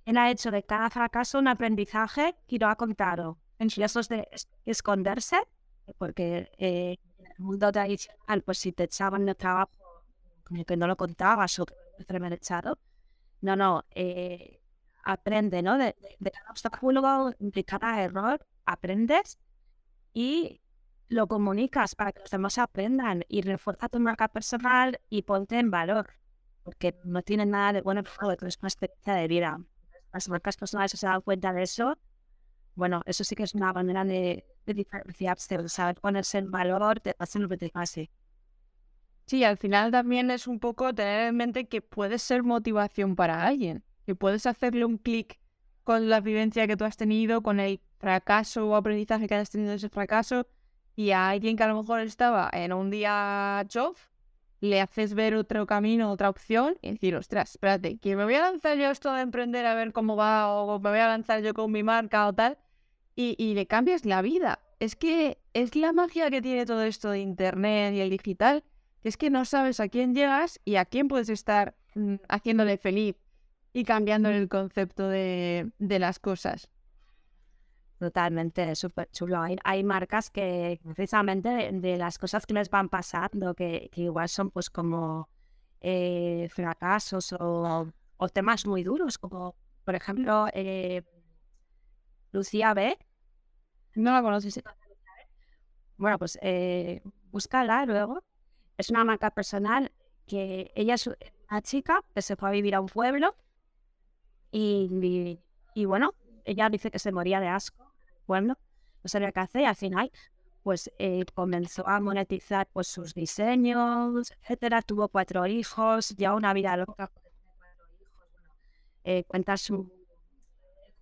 [SPEAKER 2] él ha hecho de cada fracaso un aprendizaje y lo ha contado. En eso es de esconderse, porque eh, en el mundo tradicional, pues si te echaban el trabajo, que no lo contabas o que te echado. No, no. Eh, aprende, ¿no? De, cada obstáculo, de cada error, aprendes y lo comunicas para que los demás aprendan y refuerza tu marca personal y ponte en valor, porque no tiene nada de bueno, pero es una experiencia de vida. Las marcas personales se dan cuenta de eso. Bueno, eso sí que es una manera de, diferenciarse, de saber ponerse en valor, de hacer lo que te.
[SPEAKER 1] Sí, al final también es un poco tener en mente que puede ser motivación para alguien que puedes hacerle un clic con la vivencia que tú has tenido, con el fracaso o aprendizaje que has tenido de ese fracaso, y a alguien que a lo mejor estaba en un día chof, le haces ver otro camino, otra opción, y decir, ostras, espérate, que me voy a lanzar yo esto de emprender a ver cómo va, o me voy a lanzar yo con mi marca o tal, y, le cambias la vida. Es que es la magia que tiene todo esto de Internet y el digital, que es que no sabes a quién llegas y a quién puedes estar mm, haciéndole feliz y cambiando el concepto de, las cosas.
[SPEAKER 2] Totalmente, súper chulo. Hay, hay, marcas que precisamente de, las cosas que les van pasando, que, que igual son pues como eh, fracasos o, o, temas muy duros, como por ejemplo eh, Lucía B.
[SPEAKER 1] No la conoces.
[SPEAKER 2] Bueno, pues eh, búscala luego. Es una marca personal que ella es una chica que se fue a vivir a un pueblo y, y, bueno, ella dice que se moría de asco pueblo, no sabía qué hacer y al final pues eh, comenzó a monetizar pues sus diseños, etcétera, tuvo cuatro hijos, ya una vida loca, eh, cuenta su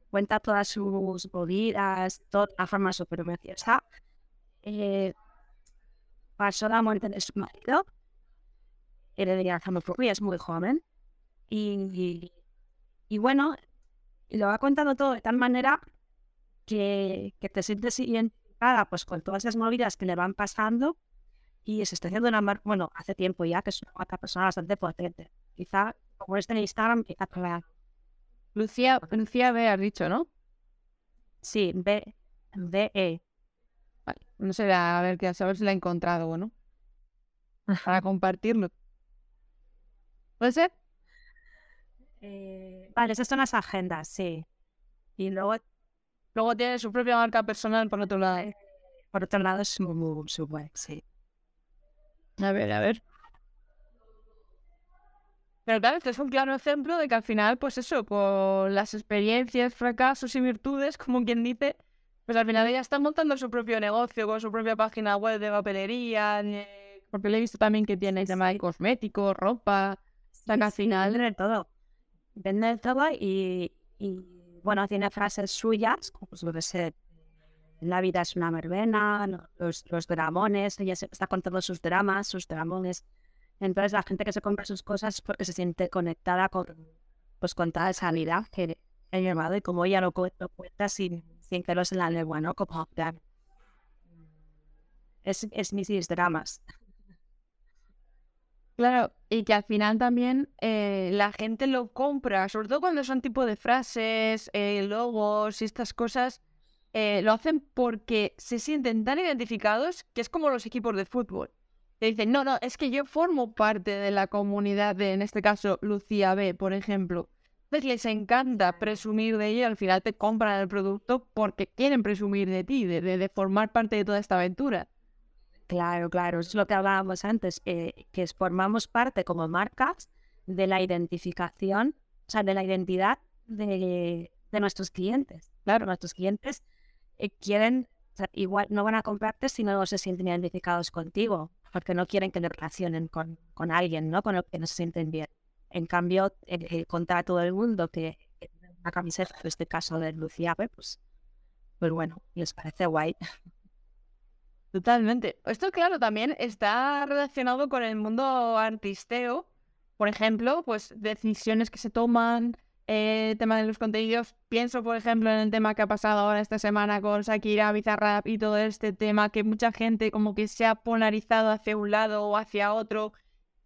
[SPEAKER 2] cuenta todas sus movidas, toda la forma súper graciosa. Eh, pasó la muerte de su marido, y es muy joven, y, y, bueno, lo ha contado todo de tal manera que, que te sientes identificada pues, con todas esas movidas que le van pasando y se está haciendo una marca, bueno, hace tiempo ya que es una marca personal bastante potente. Quizá, como este en Instagram, quizá para
[SPEAKER 1] Lucía, Lucía B has dicho, ¿no?
[SPEAKER 2] Sí, B, B, E.
[SPEAKER 1] Vale, no sé, a ver, a saber si la he encontrado o no. Para compartirlo. ¿Puede ser?
[SPEAKER 2] Eh, vale, esas son las agendas, sí. Y luego,
[SPEAKER 1] luego tiene su propia marca personal por otro lado.
[SPEAKER 2] por otro lado, su, su web, sí.
[SPEAKER 1] A ver, a ver. Pero claro, este es un claro ejemplo de que al final, pues eso, con las experiencias, fracasos y virtudes, como quien dice, pues al final ella está montando su propio negocio con su propia página web de papelería, porque le he visto también que tiene tema de cosméticos, ropa,
[SPEAKER 2] sí, al final vende todo. Vende todo y, y, bueno, tiene frases suyas, como suele ser la vida es una verbena, los, los dramones, ella está contando sus dramas, sus dramones entonces la gente que se compra sus cosas porque se siente conectada con, pues, con toda esa vida que he llevado y como ella lo, cuenta sin, sin pelos en la lengua, ¿no? Como, es, es mis dramas.
[SPEAKER 1] Claro, y que al final también eh, la gente lo compra, sobre todo cuando son tipo de frases, eh, logos y estas cosas, eh, lo hacen porque se sienten tan identificados que es como los equipos de fútbol. Te dicen, no, no, es que yo formo parte de la comunidad de, en este caso, Lucía B, por ejemplo. Entonces les encanta presumir de ella al final te compran el producto porque quieren presumir de ti, de, de, formar parte de toda esta aventura.
[SPEAKER 2] Claro, claro, es lo que hablábamos antes, que formamos parte como marcas de la identificación, o sea, de la identidad de, de nuestros clientes. Claro, nuestros clientes eh, quieren, igual no van a comprarte si no se sienten identificados contigo porque no quieren que le relacionen con, con alguien, ¿no? Con el que no se sienten bien. En cambio, el, contar a todo el mundo que una camiseta, en este caso de Lucía, pues, pues bueno, les parece guay.
[SPEAKER 1] Totalmente. Esto, claro, también está relacionado con el mundo artisteo. Por ejemplo, pues decisiones que se toman, eh, tema de los contenidos. Pienso, por ejemplo, en el tema que ha pasado ahora esta semana con Shakira, Bizarrap y todo este tema que mucha gente como que se ha polarizado hacia un lado o hacia otro.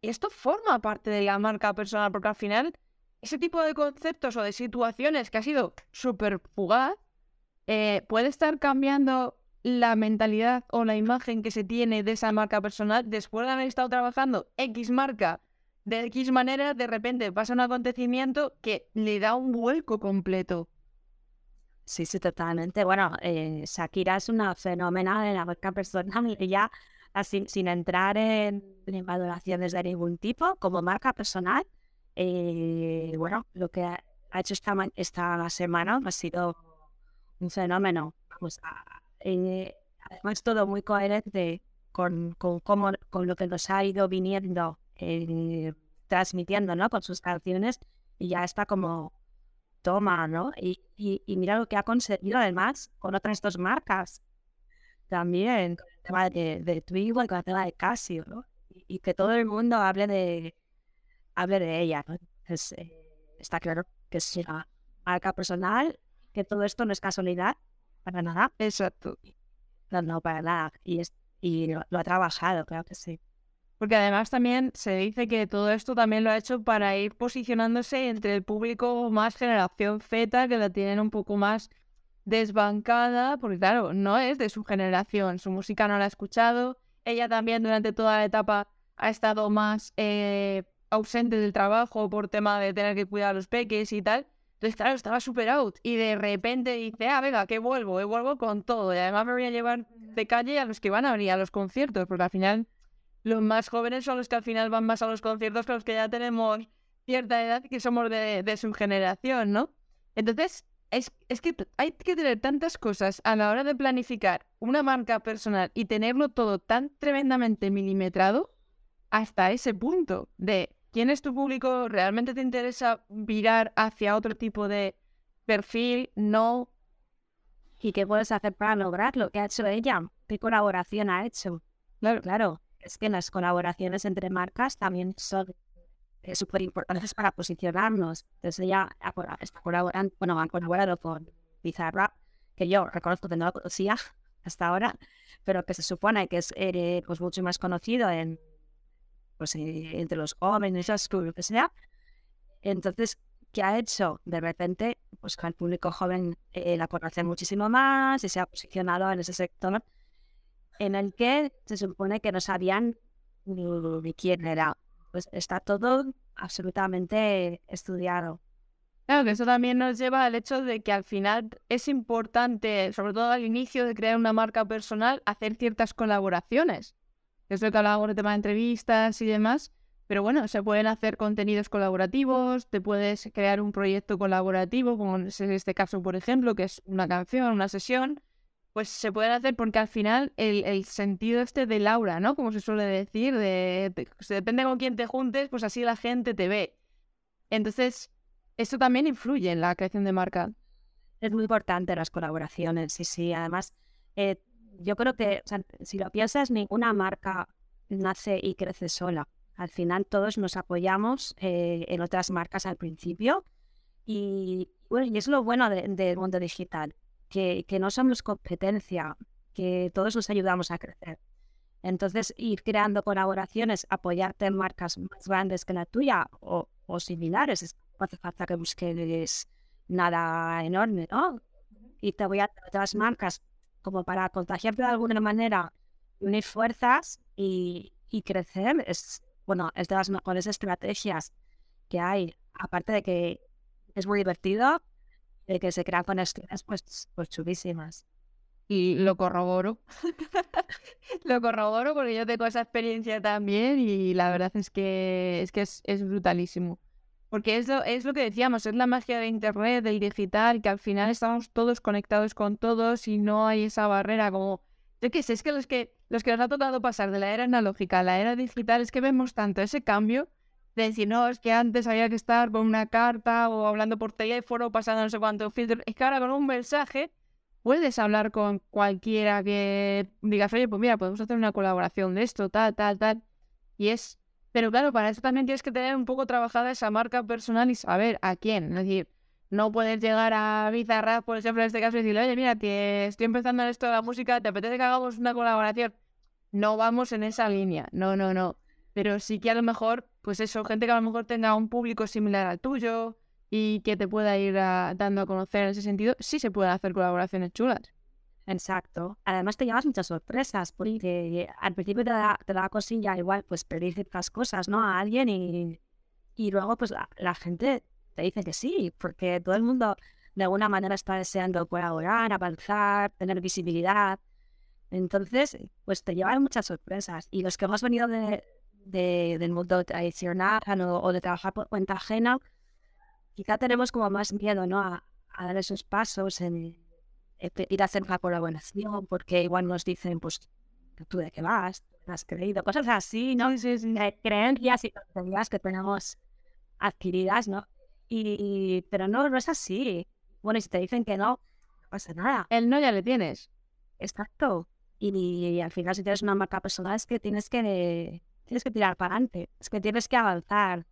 [SPEAKER 1] Esto forma parte de la marca personal porque al final ese tipo de conceptos o de situaciones que ha sido súper fugaz eh, puede estar cambiando la mentalidad o la imagen que se tiene de esa marca personal después de haber estado trabajando X marca de X manera, de repente pasa un acontecimiento que le da un vuelco completo.
[SPEAKER 2] Sí, sí, totalmente. Bueno, eh, Shakira es una fenómena de la marca personal. ya así, sin entrar en, valoraciones de ningún tipo, como marca personal, eh, bueno, lo que ha hecho esta, esta semana ha sido un fenómeno. Pues, eh, además, todo muy coherente con, con, con lo que nos ha ido viniendo eh, transmitiendo, ¿no? Con sus canciones y ya está como toma, ¿no? Y, y, mira lo que ha conseguido además con otras dos marcas también, con el tema de, de Twigo y con el tema de Casio. Y, que todo el mundo hable de, hable de ella. Eh, está claro que es una marca personal, que todo esto no es casualidad, para nada.
[SPEAKER 1] Exacto.
[SPEAKER 2] No, no, para nada. Y, es, y lo ha trabajado, claro que sí.
[SPEAKER 1] Porque además también se dice que todo esto también lo ha hecho para ir posicionándose entre el público más generación Z, que la tienen un poco más desbancada, porque claro, no es de su generación, su música no la ha escuchado, ella también durante toda la etapa ha estado más eh, ausente del trabajo por tema de tener que cuidar a los peques y tal. Entonces, claro, estaba super out y de repente dice, ah, venga, que vuelvo, que vuelvo con todo. Y además me voy a llevar de calle a los que van a venir a los conciertos, porque al final los más jóvenes son los que al final van más a los conciertos que los que ya tenemos cierta edad que somos de, de su generación, ¿no? Entonces, es, es, que hay que tener tantas cosas a la hora de planificar una marca personal y tenerlo todo tan tremendamente milimetrado hasta ese punto de quién es tu público, realmente te interesa virar hacia otro tipo de perfil, no.
[SPEAKER 2] ¿Y qué puedes hacer para lograrlo? ¿Qué ha hecho ella? ¿Qué colaboración ha hecho? Claro, claro. Es que las colaboraciones entre marcas también son eh, súper importantes para posicionarnos. Entonces ella está colaborando, bueno, han colaborado con Bizarrap, que yo reconozco que no lo conocía hasta ahora, pero que se supone que es eh, pues mucho más conocido en pues eh, entre los jóvenes, lo que sea. Entonces, ¿qué ha hecho? De repente, pues que el público joven la conoce muchísimo más y se ha posicionado en ese sector en el que se supone que no sabían ni quién era pues está todo absolutamente estudiado.
[SPEAKER 1] Claro, que eso también nos lleva al hecho de que al final es importante, sobre todo al inicio de crear una marca personal, hacer ciertas colaboraciones. Es lo que hablábamos de tema de entrevistas y demás, pero bueno, se pueden hacer contenidos colaborativos, te puedes crear un proyecto colaborativo, como en este caso, por ejemplo, que es una canción, una sesión, pues se pueden hacer porque al final el, sentido este de Laura, ¿no? Como se suele decir, de, depende con quién te juntes, pues así la gente te ve. Entonces, eso también influye en la creación de marca.
[SPEAKER 2] Es muy importante las colaboraciones, sí, sí. Además, eh, yo creo que, si lo piensas, ninguna marca nace y crece sola. Al final todos nos apoyamos eh, en otras marcas al principio y, bueno, y es lo bueno del mundo digital que, que no somos competencia, que todos nos ayudamos a crecer. Entonces, ir creando colaboraciones, apoyarte en marcas más grandes que la tuya o, o similares, no hace falta que busques nada enorme, ¿no? Y te voy a otras marcas como para contagiarte de alguna manera, unir fuerzas y, y crecer, es, bueno, es de las mejores estrategias que hay. Aparte de que es muy divertido, que se crean conexiones pues, pues chulísimas.
[SPEAKER 1] Y lo corroboro. lo corroboro porque yo tengo esa experiencia también y la verdad es que es, que es, es brutalísimo. Porque es lo, es lo que decíamos, es la magia de Internet, del digital, que al final estamos todos conectados con todos y no hay esa barrera como... Yo qué sé, es que los que, los que nos ha tocado pasar de la era analógica a la era digital es que vemos tanto ese cambio de decir, no, es que antes había que estar con una carta o hablando por teléfono, pasando no sé cuánto filtro. Es que ahora con un mensaje puedes hablar con cualquiera que digas, oye, pues mira, podemos hacer una colaboración de esto, tal, tal, tal. Y es. Pero claro, para eso también tienes que tener un poco trabajada esa marca personal y saber a quién. Es decir, no puedes llegar a Bizarrap, por ejemplo, en este caso, y decirle, oye, mira, que estoy empezando en esto de la música, ¿te apetece que hagamos una colaboración? No vamos en esa línea. No, no, no. Pero sí que a lo mejor pues eso, gente que a lo mejor tenga un público similar al tuyo y que te pueda ir dando a conocer en ese sentido, sí se pueden hacer colaboraciones chulas.
[SPEAKER 2] Exacto. Además te llevas muchas sorpresas, porque al principio te da, te da cosilla igual, pues pedir ciertas cosas, ¿no? A alguien y, y luego pues la, gente te dice que sí, porque todo el mundo de alguna manera está deseando colaborar, avanzar, tener visibilidad. Entonces, pues te llevan muchas sorpresas. Y los que hemos venido de, de, del mundo tradicional o, de trabajar por cuenta ajena, quizá tenemos como más miedo ¿no? a, dar esos pasos en, ir a hacer una colaboración, porque igual nos dicen, pues, tú de qué vas, has creído, cosas así, ¿no? creencias y tonterías que tenemos adquiridas, ¿no? Y, pero no, no es así. Bueno, y si te dicen que no, no pasa nada.
[SPEAKER 1] El no ya le tienes.
[SPEAKER 2] Exacto. Y, y, al final, si tienes una marca personal, es que tienes que tienes que tirar para adelante, es que tienes que avanzar.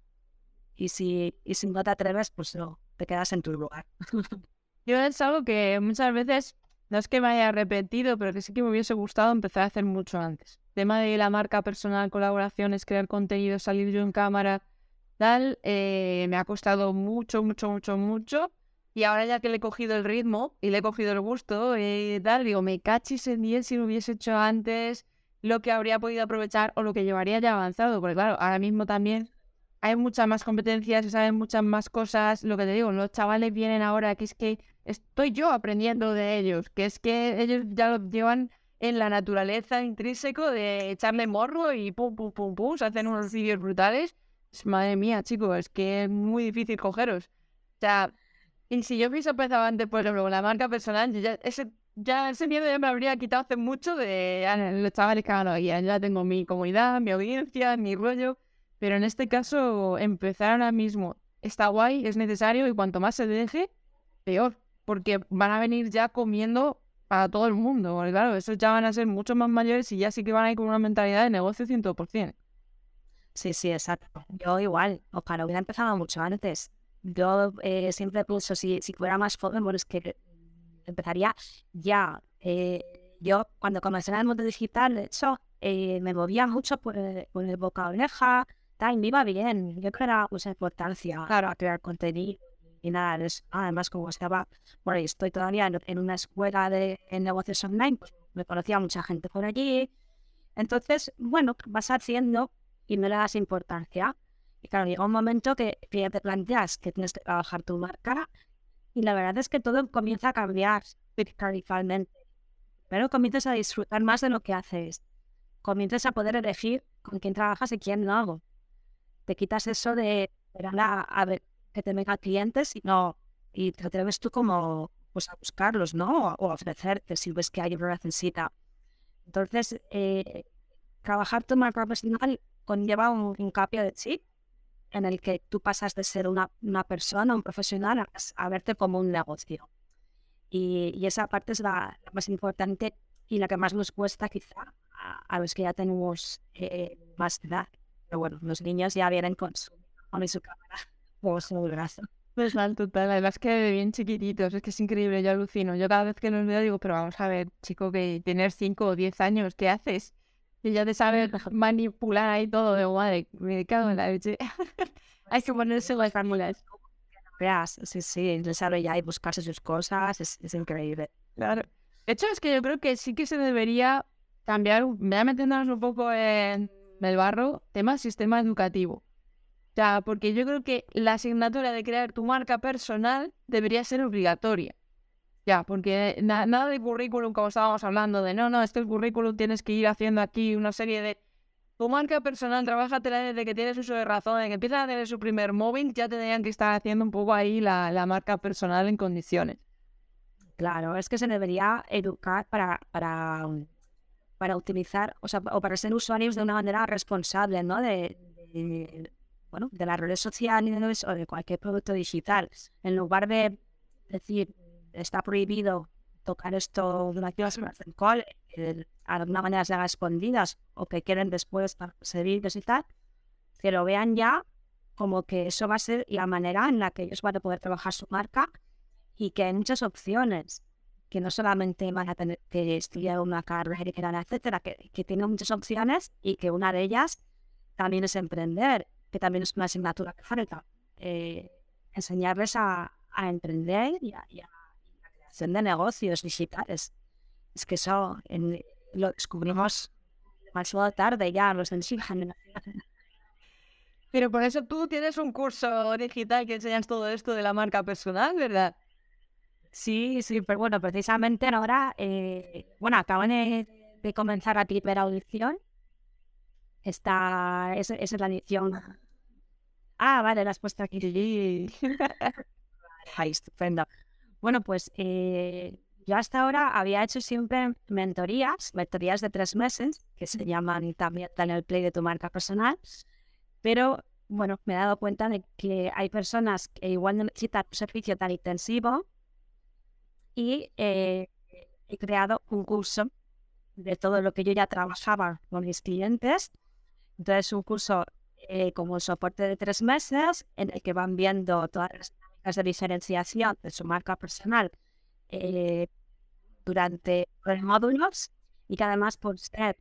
[SPEAKER 2] Y si, y si no te atreves, pues no, te quedas en tu lugar.
[SPEAKER 1] Yo es algo que muchas veces, no es que me haya repetido, pero que sí que me hubiese gustado empezar a hacer mucho antes. El tema de la marca personal, colaboraciones, crear contenido, salir yo en cámara, tal, eh, me ha costado mucho, mucho, mucho, mucho. Y ahora ya que le he cogido el ritmo y le he cogido el gusto y eh, tal, digo, me cachis en 10 si lo hubiese hecho antes lo que habría podido aprovechar o lo que llevaría ya avanzado. Porque claro, ahora mismo también hay muchas más competencias, se saben muchas más cosas. Lo que te digo, los chavales vienen ahora, que es que estoy yo aprendiendo de ellos, que es que ellos ya lo llevan en la naturaleza intrínseco de echarle morro y pum, pum, pum, pum, se hacen unos vídeos brutales. Madre mía, chicos, es que es muy difícil cogeros. O sea, y si yo hubiese empezado antes, por ejemplo, la marca personal, ya ese, miedo ya me habría quitado hace mucho de ah, los chavales que hagan Ya tengo mi comunidad, mi audiencia, mi rollo. Pero en este caso, empezar ahora mismo está guay, es necesario y cuanto más se deje, peor. Porque van a venir ya comiendo para todo el mundo. Porque claro, esos ya van a ser mucho más mayores y ya sí que van a ir con una mentalidad de negocio 100%.
[SPEAKER 2] Sí, sí, exacto. Yo igual, ojalá hubiera empezado mucho antes. Yo eh, siempre pienso, si, si fuera más joven, bueno, es que empezaría ya. Eh, yo cuando comencé en el mundo digital, de hecho, eh, me movía mucho por, por el boca oreja, tal, me iba bien. Yo creo que era mucha importancia claro. a crear contenido y nada, además como estaba, bueno, estoy todavía en, una escuela de negocios online, pues me conocía mucha gente por allí. Entonces, bueno, vas haciendo y no le das importancia. Y claro, llega un momento que, ya te planteas que tienes que trabajar tu marca y la verdad es que todo comienza a cambiar radicalmente. Pero comienzas a disfrutar más de lo que haces. Comienzas a poder elegir con quién trabajas y quién no hago. Te quitas eso de a, a ver que te vengan clientes y no y te atreves tú como pues a buscarlos, ¿no? O a ofrecerte si ves que alguien lo necesita. Entonces, eh, trabajar tu marca profesional conlleva un, un cambio de chip en el que tú pasas de ser una, una persona, un profesional, a, verte como un negocio. Y, y esa parte es la, más importante y la que más nos cuesta quizá a, los que ya tenemos eh, más edad. Pero bueno, los niños ya vienen con su, con su cámara o su brazo.
[SPEAKER 1] Pues mal, total. Además que bien chiquititos, es que es increíble, yo alucino. Yo cada vez que los veo digo, pero vamos a ver, chico, que tener 5 o 10 años, ¿qué haces? Y ya te sabes manipular ahí todo de madre. Me cago en la leche. Hay que ponerse las fórmulas.
[SPEAKER 2] Sí, sí, ya y buscarse sus cosas es, es, increíble.
[SPEAKER 1] Claro. De hecho, es que yo creo que sí que se debería cambiar, ya metiéndonos un poco en el barro, tema sistema educativo. O sea, porque yo creo que la asignatura de crear tu marca personal debería ser obligatoria. Ya, porque nada de currículum, como estábamos hablando, de no, no, este currículum tienes que ir haciendo aquí una serie de. Tu marca personal, trabájatela desde que tienes uso de razón, desde que empiezas a tener su primer móvil, ya tendrían que estar haciendo un poco ahí la, la marca personal en condiciones.
[SPEAKER 2] Claro, es que se debería educar para, para, para utilizar, o sea, o para ser usuarios de una manera responsable, ¿no? De, bueno, de las redes sociales o de cualquier producto digital. En lugar de decir, está prohibido tocar esto durante las alcohol, de alguna manera se haga escondidas o que quieren después servir y tal, que lo vean ya como que eso va a ser la manera en la que ellos van a poder trabajar su marca y que hay muchas opciones, que no solamente van a tener que estudiar una carrera, etcétera, que, que tienen muchas opciones y que una de ellas también es emprender, que también es una asignatura que falta. Eh, enseñarles a, a emprender y a, y a de negocios digitales. Es que eso lo descubrimos demasiado tarde ya, los del
[SPEAKER 1] Pero por eso tú tienes un curso digital que enseñas todo esto de la marca personal, ¿verdad?
[SPEAKER 2] Sí, sí, pero bueno, precisamente ahora, eh, bueno, acaban de, comenzar a clipar audición. Esta, esa, es la edición. Ah, vale, la has puesto aquí. Ay, estupendo. Bueno, pues eh, yo hasta ahora había hecho siempre mentorías, mentorías de tres meses, que se llaman también en el play de tu marca personal, pero bueno, me he dado cuenta de que hay personas que igual no necesitan un servicio tan intensivo y eh, he creado un curso de todo lo que yo ya trabajaba con mis clientes. Entonces, un curso eh, como soporte de tres meses en el que van viendo todas las de diferenciación de su marca personal eh, durante los módulos y que además por ser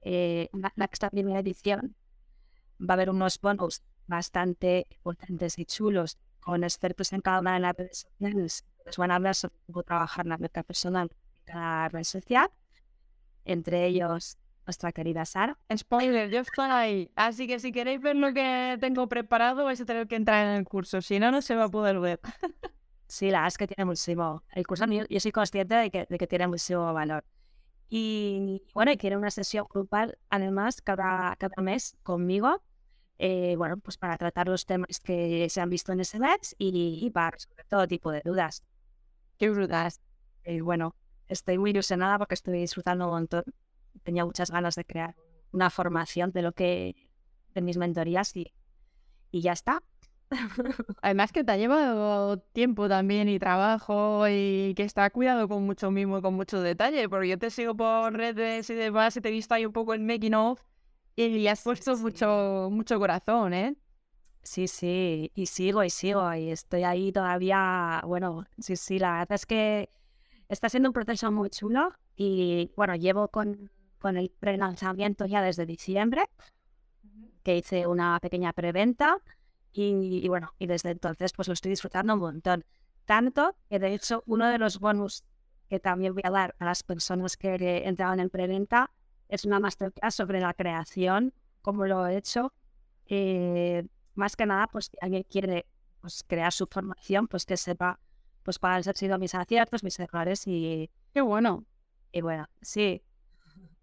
[SPEAKER 2] eh, la, esta primera edición va a haber unos bonus bastante potentes y chulos con expertos en cada una de las redes sociales. Les van a hablar sobre cómo trabajar la marca personal en cada red social. Entre ellos nuestra querida Sara.
[SPEAKER 1] Spoiler, yo estoy ahí. Así que si queréis ver lo que tengo preparado, vais a tener que entrar en el curso. Si no, no se va a poder ver.
[SPEAKER 2] Sí, la verdad es que tiene muchísimo. El curso, yo, yo soy consciente de que, de que tiene muchísimo valor. Y bueno, y quiero una sesión grupal, además, cada, cada mes conmigo. eh, bueno, pues para tratar los temas que se han visto en ese mes y, y para resolver todo tipo de dudas.
[SPEAKER 1] Qué brutas.
[SPEAKER 2] Y bueno, estoy muy ilusionada porque estoy disfrutando un montón. Tenía muchas ganas de crear una formación de lo que, de mis mentorías y, y ya está.
[SPEAKER 1] Además que te ha llevado tiempo también y trabajo y que está cuidado con mucho mimo y con mucho detalle, porque yo te sigo por redes y demás y te he visto ahí un poco el making of y le has puesto
[SPEAKER 2] sí.
[SPEAKER 1] mucho, mucho corazón, ¿eh?
[SPEAKER 2] Sí, sí, y sigo y sigo y estoy ahí todavía, bueno, sí, sí, la verdad es que está siendo un proceso muy chulo y bueno, llevo con, con el pre-lanzamiento ya desde diciembre, que hice una pequeña preventa y, y bueno, y desde entonces pues lo estoy disfrutando un montón. Tanto que de hecho uno de los bonus que también voy a dar a las personas que entraban en preventa es una masterclass sobre la creación, cómo lo he hecho. Eh, más que nada, pues si alguien quiere pues, crear su formación, pues que sepa pues cuáles han sido mis aciertos, mis errores y,
[SPEAKER 1] Qué bueno.
[SPEAKER 2] y bueno, sí,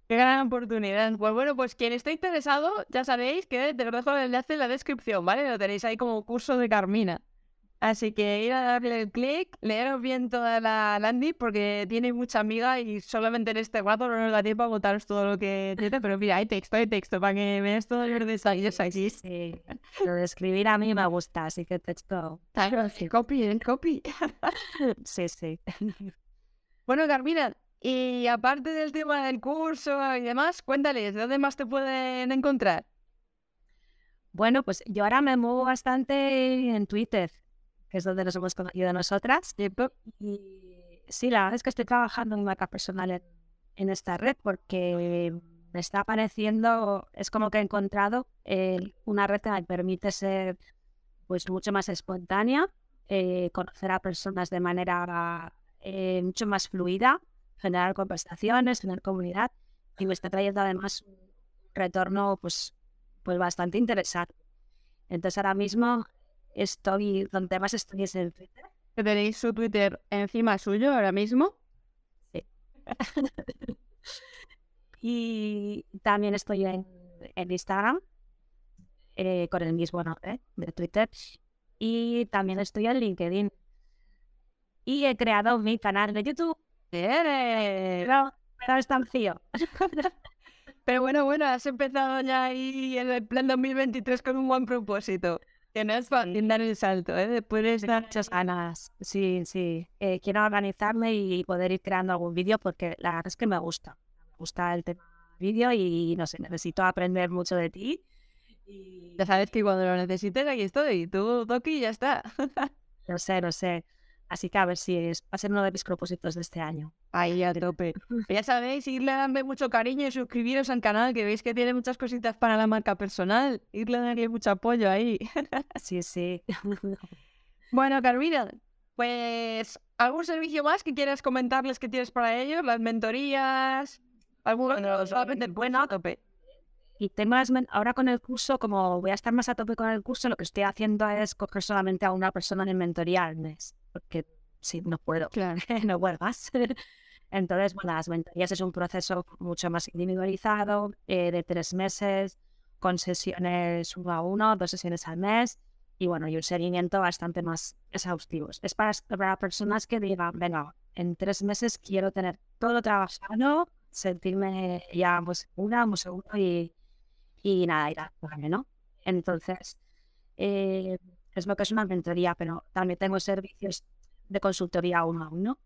[SPEAKER 1] Qué gran oportunidad. Pues bueno, pues quien esté interesado, ya sabéis que te lo dejo el enlace en la descripción, ¿vale? Lo tenéis ahí como curso de Carmina. Así que ir a darle el clic, leeros bien toda la landing porque tiene mucha amiga y solamente en este rato no nos da tiempo a botaros todo lo que tiene, pero mira, hay texto, hay texto para que veas todos los detalles aquí.
[SPEAKER 2] sí. Lo de escribir a mí me gusta, así que texto.
[SPEAKER 1] Claro, sí, copy, en copy.
[SPEAKER 2] Sí, sí.
[SPEAKER 1] Bueno, Carmina, y aparte del tema del curso y demás, cuéntales, ¿dónde más te pueden encontrar?
[SPEAKER 2] Bueno, pues yo ahora me muevo bastante en Twitter, que es donde nos hemos conocido nosotras. Y sí, la verdad es que estoy trabajando en marca personal en, en esta red porque me está pareciendo, es como que he encontrado eh, una red que me permite ser pues mucho más espontánea, eh, conocer a personas de manera eh, mucho más fluida, generar conversaciones, generar comunidad y me está trayendo además un retorno pues, pues bastante interesante. Entonces ahora mismo estoy, donde más estoy es en Twitter.
[SPEAKER 1] Que tenéis su Twitter encima suyo ahora mismo.
[SPEAKER 2] Y también estoy en, en Instagram eh, con el mismo nombre de Twitter. Y también estoy en LinkedIn. Y he creado mi canal de YouTube.
[SPEAKER 1] ¡Eres!
[SPEAKER 2] Pero, pero vacío.
[SPEAKER 1] Pero bueno, bueno, has empezado ya ahí en el plan 2023 con un buen propósito. Que no es fácil dar el salto, ¿eh? Después de
[SPEAKER 2] Tengo
[SPEAKER 1] estar...
[SPEAKER 2] muchas ganas. Sí, sí. Eh, quiero organizarme y poder ir creando algún vídeo porque la verdad es que me gusta. Me gusta el tema vídeo y no sé, necesito aprender mucho de ti. Y
[SPEAKER 1] Ya sabes que cuando lo necesites aquí estoy. Tú, Toki, y ya está.
[SPEAKER 2] no sé, no sé. Así que a ver si es, va a ser uno de mis propósitos de este año.
[SPEAKER 1] Ahí a tope. Ya sabéis, irle dando mucho cariño y suscribiros al canal, que veis que tiene muchas cositas para la marca personal. Irle dando mucho apoyo ahí.
[SPEAKER 2] Sí, sí.
[SPEAKER 1] Bueno, Carmina, pues algún servicio más que quieras comentarles que tienes para ellos, las mentorías, algún solamente bueno a tope.
[SPEAKER 2] Y men- ahora con el curso, como voy a estar más a tope con el curso, lo que estoy haciendo es coger solamente a una persona en mentoría al mes. Porque sí, no puedo.
[SPEAKER 1] Claro.
[SPEAKER 2] no puedo más. Entonces, bueno, las mentorías es un proceso mucho más individualizado, eh, de tres meses, con sesiones uno a uno, dos sesiones al mes, y bueno, y un seguimiento bastante más exhaustivo. Es para, para personas que digan, venga, en tres meses quiero tener todo trabajado, sentirme ya pues una, muy seguro y, y nada, ir a ¿no? Entonces, eh, es lo que es una mentoría, pero también tengo servicios de consultoría uno a uno.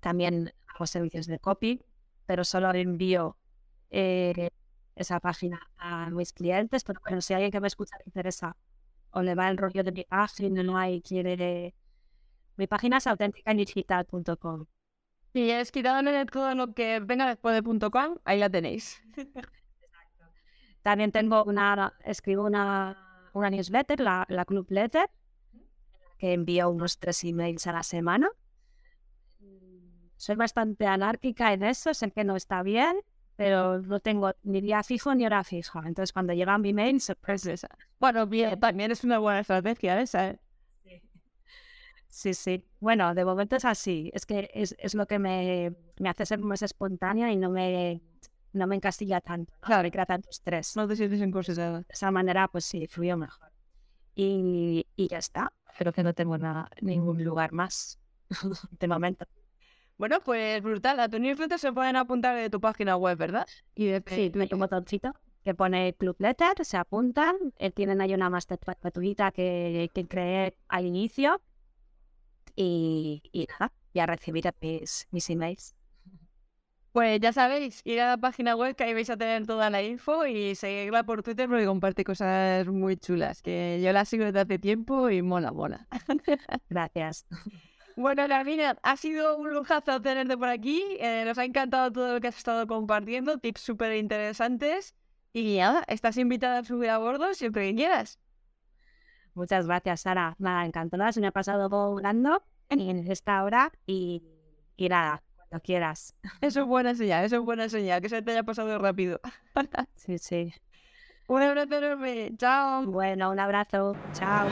[SPEAKER 2] También hago servicios de copy, pero solo envío eh, esa página a mis clientes. Pero bueno, si alguien que me escucha le interesa o le va el rollo de mi página, no hay, quiere... Mi página es auténticadigital.com.
[SPEAKER 1] Si es quitado en el todo lo que venga después de punto .com, ahí la tenéis.
[SPEAKER 2] También tengo una, escribo una, una newsletter, la, la Club Letter, que envío unos tres emails a la semana. Soy bastante anárquica en eso, sé que no está bien, pero no tengo ni día fijo ni hora fija. Entonces, cuando llega mi mail, sorpresa.
[SPEAKER 1] Bueno, bien, también es una buena estrategia esa, ¿eh?
[SPEAKER 2] Sí, sí. Bueno, de momento es así. Es que es, es lo que me, me, hace ser más espontánea y no me, no me encastilla tanto. ¿no?
[SPEAKER 1] Claro.
[SPEAKER 2] Me crea tanto estrés.
[SPEAKER 1] No te sientes encorsetada.
[SPEAKER 2] De esa manera, pues sí, fluyo mejor. Y, y ya está. Creo que no tengo nada, ningún lugar más de momento.
[SPEAKER 1] Bueno, pues brutal. A tu newsletter se pueden apuntar de tu página web, ¿verdad? Y de
[SPEAKER 2] Sí, un botoncito que pone Club Letter, se apuntan. eh, tienen ahí una masterclass gratuita que, que creé al inicio. Y, y nada, ya recibir mis, mis emails.
[SPEAKER 1] Pues ya sabéis, ir a la página web que ahí vais a tener toda la info y seguirla por Twitter porque comparte cosas muy chulas, que yo la sigo desde hace tiempo y mola, mola.
[SPEAKER 2] Gracias.
[SPEAKER 1] Bueno, Larmina, ha sido un lujazo tenerte por aquí. eh, nos ha encantado todo lo que has estado compartiendo, tips súper interesantes. Y nada, estás invitada a subir a bordo siempre que quieras.
[SPEAKER 2] Muchas gracias, Sara. Nada, encantada. Se me ha pasado volando en esta hora y, y nada, cuando quieras.
[SPEAKER 1] Eso es buena señal, eso es buena señal, que se te haya pasado rápido.
[SPEAKER 2] Sí, sí.
[SPEAKER 1] Un abrazo enorme, chao.
[SPEAKER 2] Bueno, un abrazo. Chao.